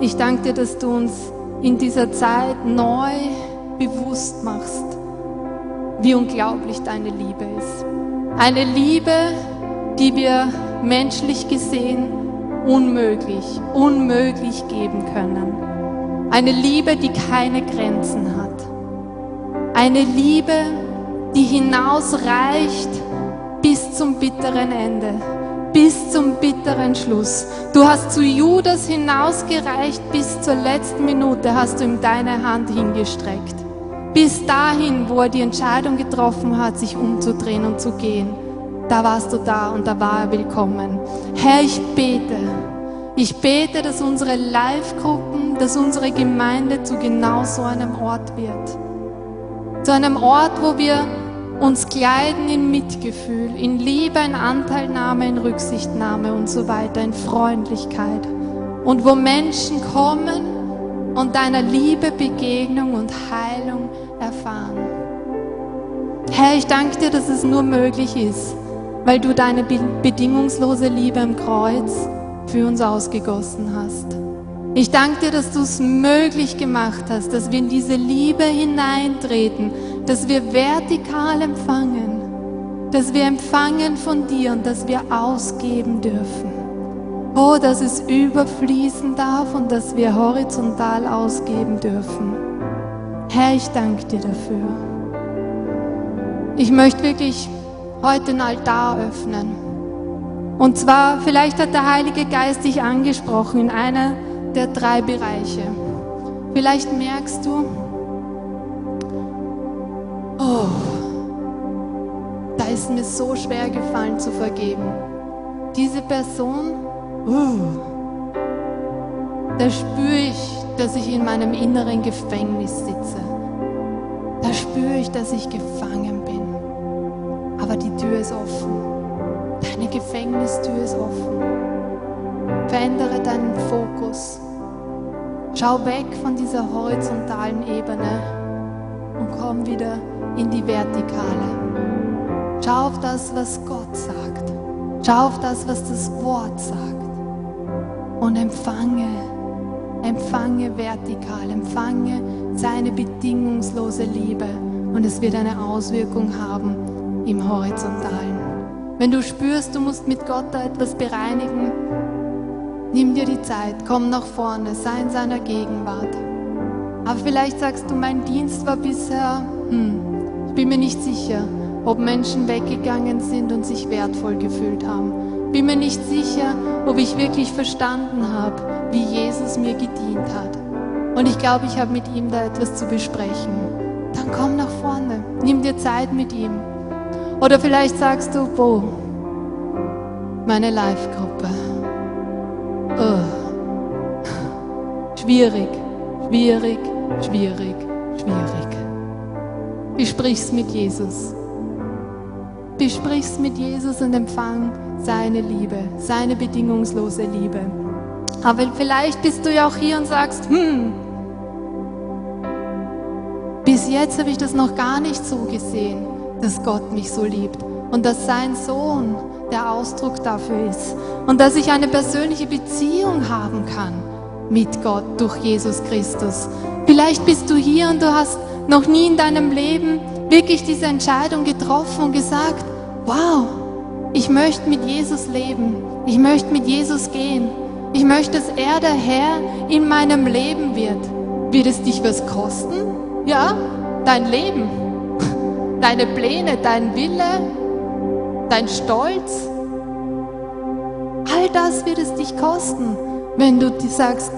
Ich danke dir, dass du uns in dieser Zeit neu bewusst machst, wie unglaublich deine Liebe ist. Eine Liebe, die wir menschlich gesehen unmöglich, unmöglich geben können. Eine Liebe, die keine Grenzen hat. Eine Liebe, die hinausreicht bis zum bitteren Ende, bis zum bitteren Schluss. Du hast zu Judas hinausgereicht bis zur letzten Minute, hast du ihm deine Hand hingestreckt. Bis dahin, wo er die Entscheidung getroffen hat, sich umzudrehen und zu gehen da warst du da und da war er willkommen. Herr, ich bete, ich bete, dass unsere Live-Gruppen, dass unsere Gemeinde zu genau so einem Ort wird. Zu einem Ort, wo wir uns kleiden in Mitgefühl, in Liebe, in Anteilnahme, in Rücksichtnahme und so weiter, in Freundlichkeit. Und wo Menschen kommen und deiner Liebe Begegnung und Heilung erfahren. Herr, ich danke dir, dass es nur möglich ist, weil du deine bedingungslose Liebe am Kreuz für uns ausgegossen hast. Ich danke dir, dass du es möglich gemacht hast, dass wir in diese Liebe hineintreten, dass wir vertikal empfangen, dass wir empfangen von dir und dass wir ausgeben dürfen. Oh, dass es überfließen darf und dass wir horizontal ausgeben dürfen. Herr, ich danke dir dafür. Ich möchte wirklich heute den Altar öffnen. Und zwar, vielleicht hat der Heilige Geist dich angesprochen in einer der drei Bereiche. Vielleicht merkst du, oh, da ist mir so schwer gefallen zu vergeben. Diese Person, uh, da spüre ich, dass ich in meinem inneren Gefängnis sitze. Da spüre ich, dass ich gefangen bin aber die Tür ist offen. Deine Gefängnistür ist offen. Verändere deinen Fokus. Schau weg von dieser horizontalen Ebene und komm wieder in die vertikale. Schau auf das, was Gott sagt. Schau auf das, was das Wort sagt. Und empfange, empfange vertikal, empfange seine bedingungslose Liebe. Und es wird eine Auswirkung haben im Horizontalen. Wenn du spürst, du musst mit Gott da etwas bereinigen, nimm dir die Zeit, komm nach vorne, sei in seiner Gegenwart. Aber vielleicht sagst du, mein Dienst war bisher, hm, ich bin mir nicht sicher, ob Menschen weggegangen sind und sich wertvoll gefühlt haben. Bin mir nicht sicher, ob ich wirklich verstanden habe, wie Jesus mir gedient hat. Und ich glaube, ich habe mit ihm da etwas zu besprechen. Dann komm nach vorne, nimm dir Zeit mit ihm. Oder vielleicht sagst du, wo? Meine Live-Gruppe. Oh. Schwierig, schwierig, schwierig, schwierig. Besprich's mit Jesus. Besprich's mit Jesus und empfang seine Liebe, seine bedingungslose Liebe. Aber vielleicht bist du ja auch hier und sagst, hm, bis jetzt habe ich das noch gar nicht so gesehen dass Gott mich so liebt und dass sein Sohn der Ausdruck dafür ist und dass ich eine persönliche Beziehung haben kann mit Gott durch Jesus Christus. Vielleicht bist du hier und du hast noch nie in deinem Leben wirklich diese Entscheidung getroffen und gesagt, wow, ich möchte mit Jesus leben, ich möchte mit Jesus gehen, ich möchte, dass er der Herr in meinem Leben wird. Wird es dich was kosten? Ja, dein Leben deine Pläne, dein Wille, dein Stolz. All das wird es dich kosten, wenn du dir sagst,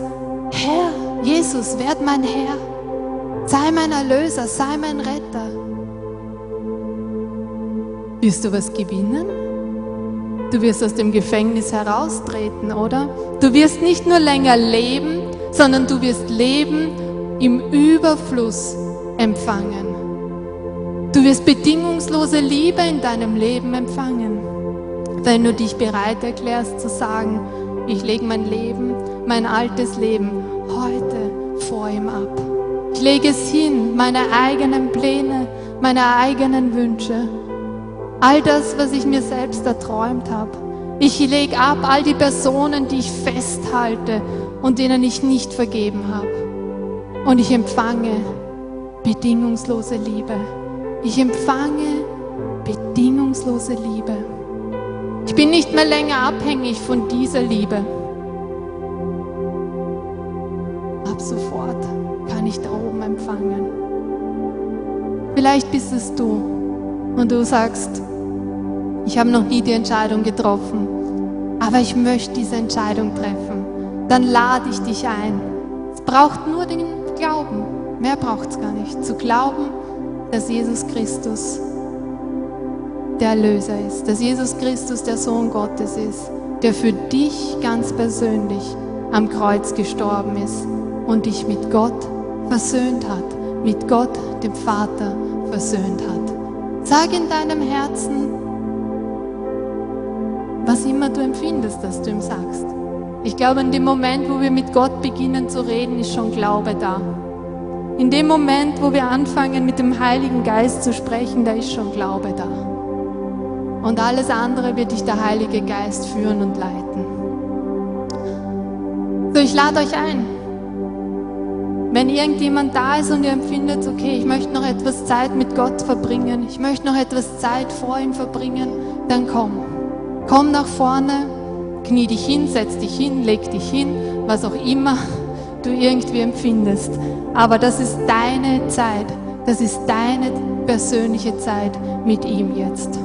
Herr, Jesus, werd mein Herr, sei mein Erlöser, sei mein Retter. Wirst du was gewinnen? Du wirst aus dem Gefängnis heraustreten, oder? Du wirst nicht nur länger leben, sondern du wirst Leben im Überfluss empfangen. Du wirst bedingungslose Liebe in deinem Leben empfangen, wenn du dich bereit erklärst zu sagen, ich lege mein Leben, mein altes Leben heute vor ihm ab. Ich lege es hin, meine eigenen Pläne, meine eigenen Wünsche, all das, was ich mir selbst erträumt habe. Ich lege ab all die Personen, die ich festhalte und denen ich nicht vergeben habe. Und ich empfange bedingungslose Liebe. Ich empfange bedingungslose Liebe. Ich bin nicht mehr länger abhängig von dieser Liebe. Ab sofort kann ich da oben empfangen. Vielleicht bist es du und du sagst, ich habe noch nie die Entscheidung getroffen, aber ich möchte diese Entscheidung treffen. Dann lade ich dich ein. Es braucht nur den Glauben. Mehr braucht es gar nicht. Zu glauben, dass Jesus Christus der Erlöser ist, dass Jesus Christus der Sohn Gottes ist, der für dich ganz persönlich am Kreuz gestorben ist und dich mit Gott versöhnt hat, mit Gott, dem Vater, versöhnt hat. Sag in deinem Herzen, was immer du empfindest, dass du ihm sagst. Ich glaube, in dem Moment, wo wir mit Gott beginnen zu reden, ist schon Glaube da. In dem Moment, wo wir anfangen, mit dem Heiligen Geist zu sprechen, da ist schon Glaube da. Und alles andere wird dich der Heilige Geist führen und leiten. So, ich lade euch ein. Wenn irgendjemand da ist und ihr empfindet, okay, ich möchte noch etwas Zeit mit Gott verbringen, ich möchte noch etwas Zeit vor ihm verbringen, dann komm. Komm nach vorne, knie dich hin, setz dich hin, leg dich hin, was auch immer du irgendwie empfindest. Aber das ist deine Zeit, das ist deine persönliche Zeit mit ihm jetzt.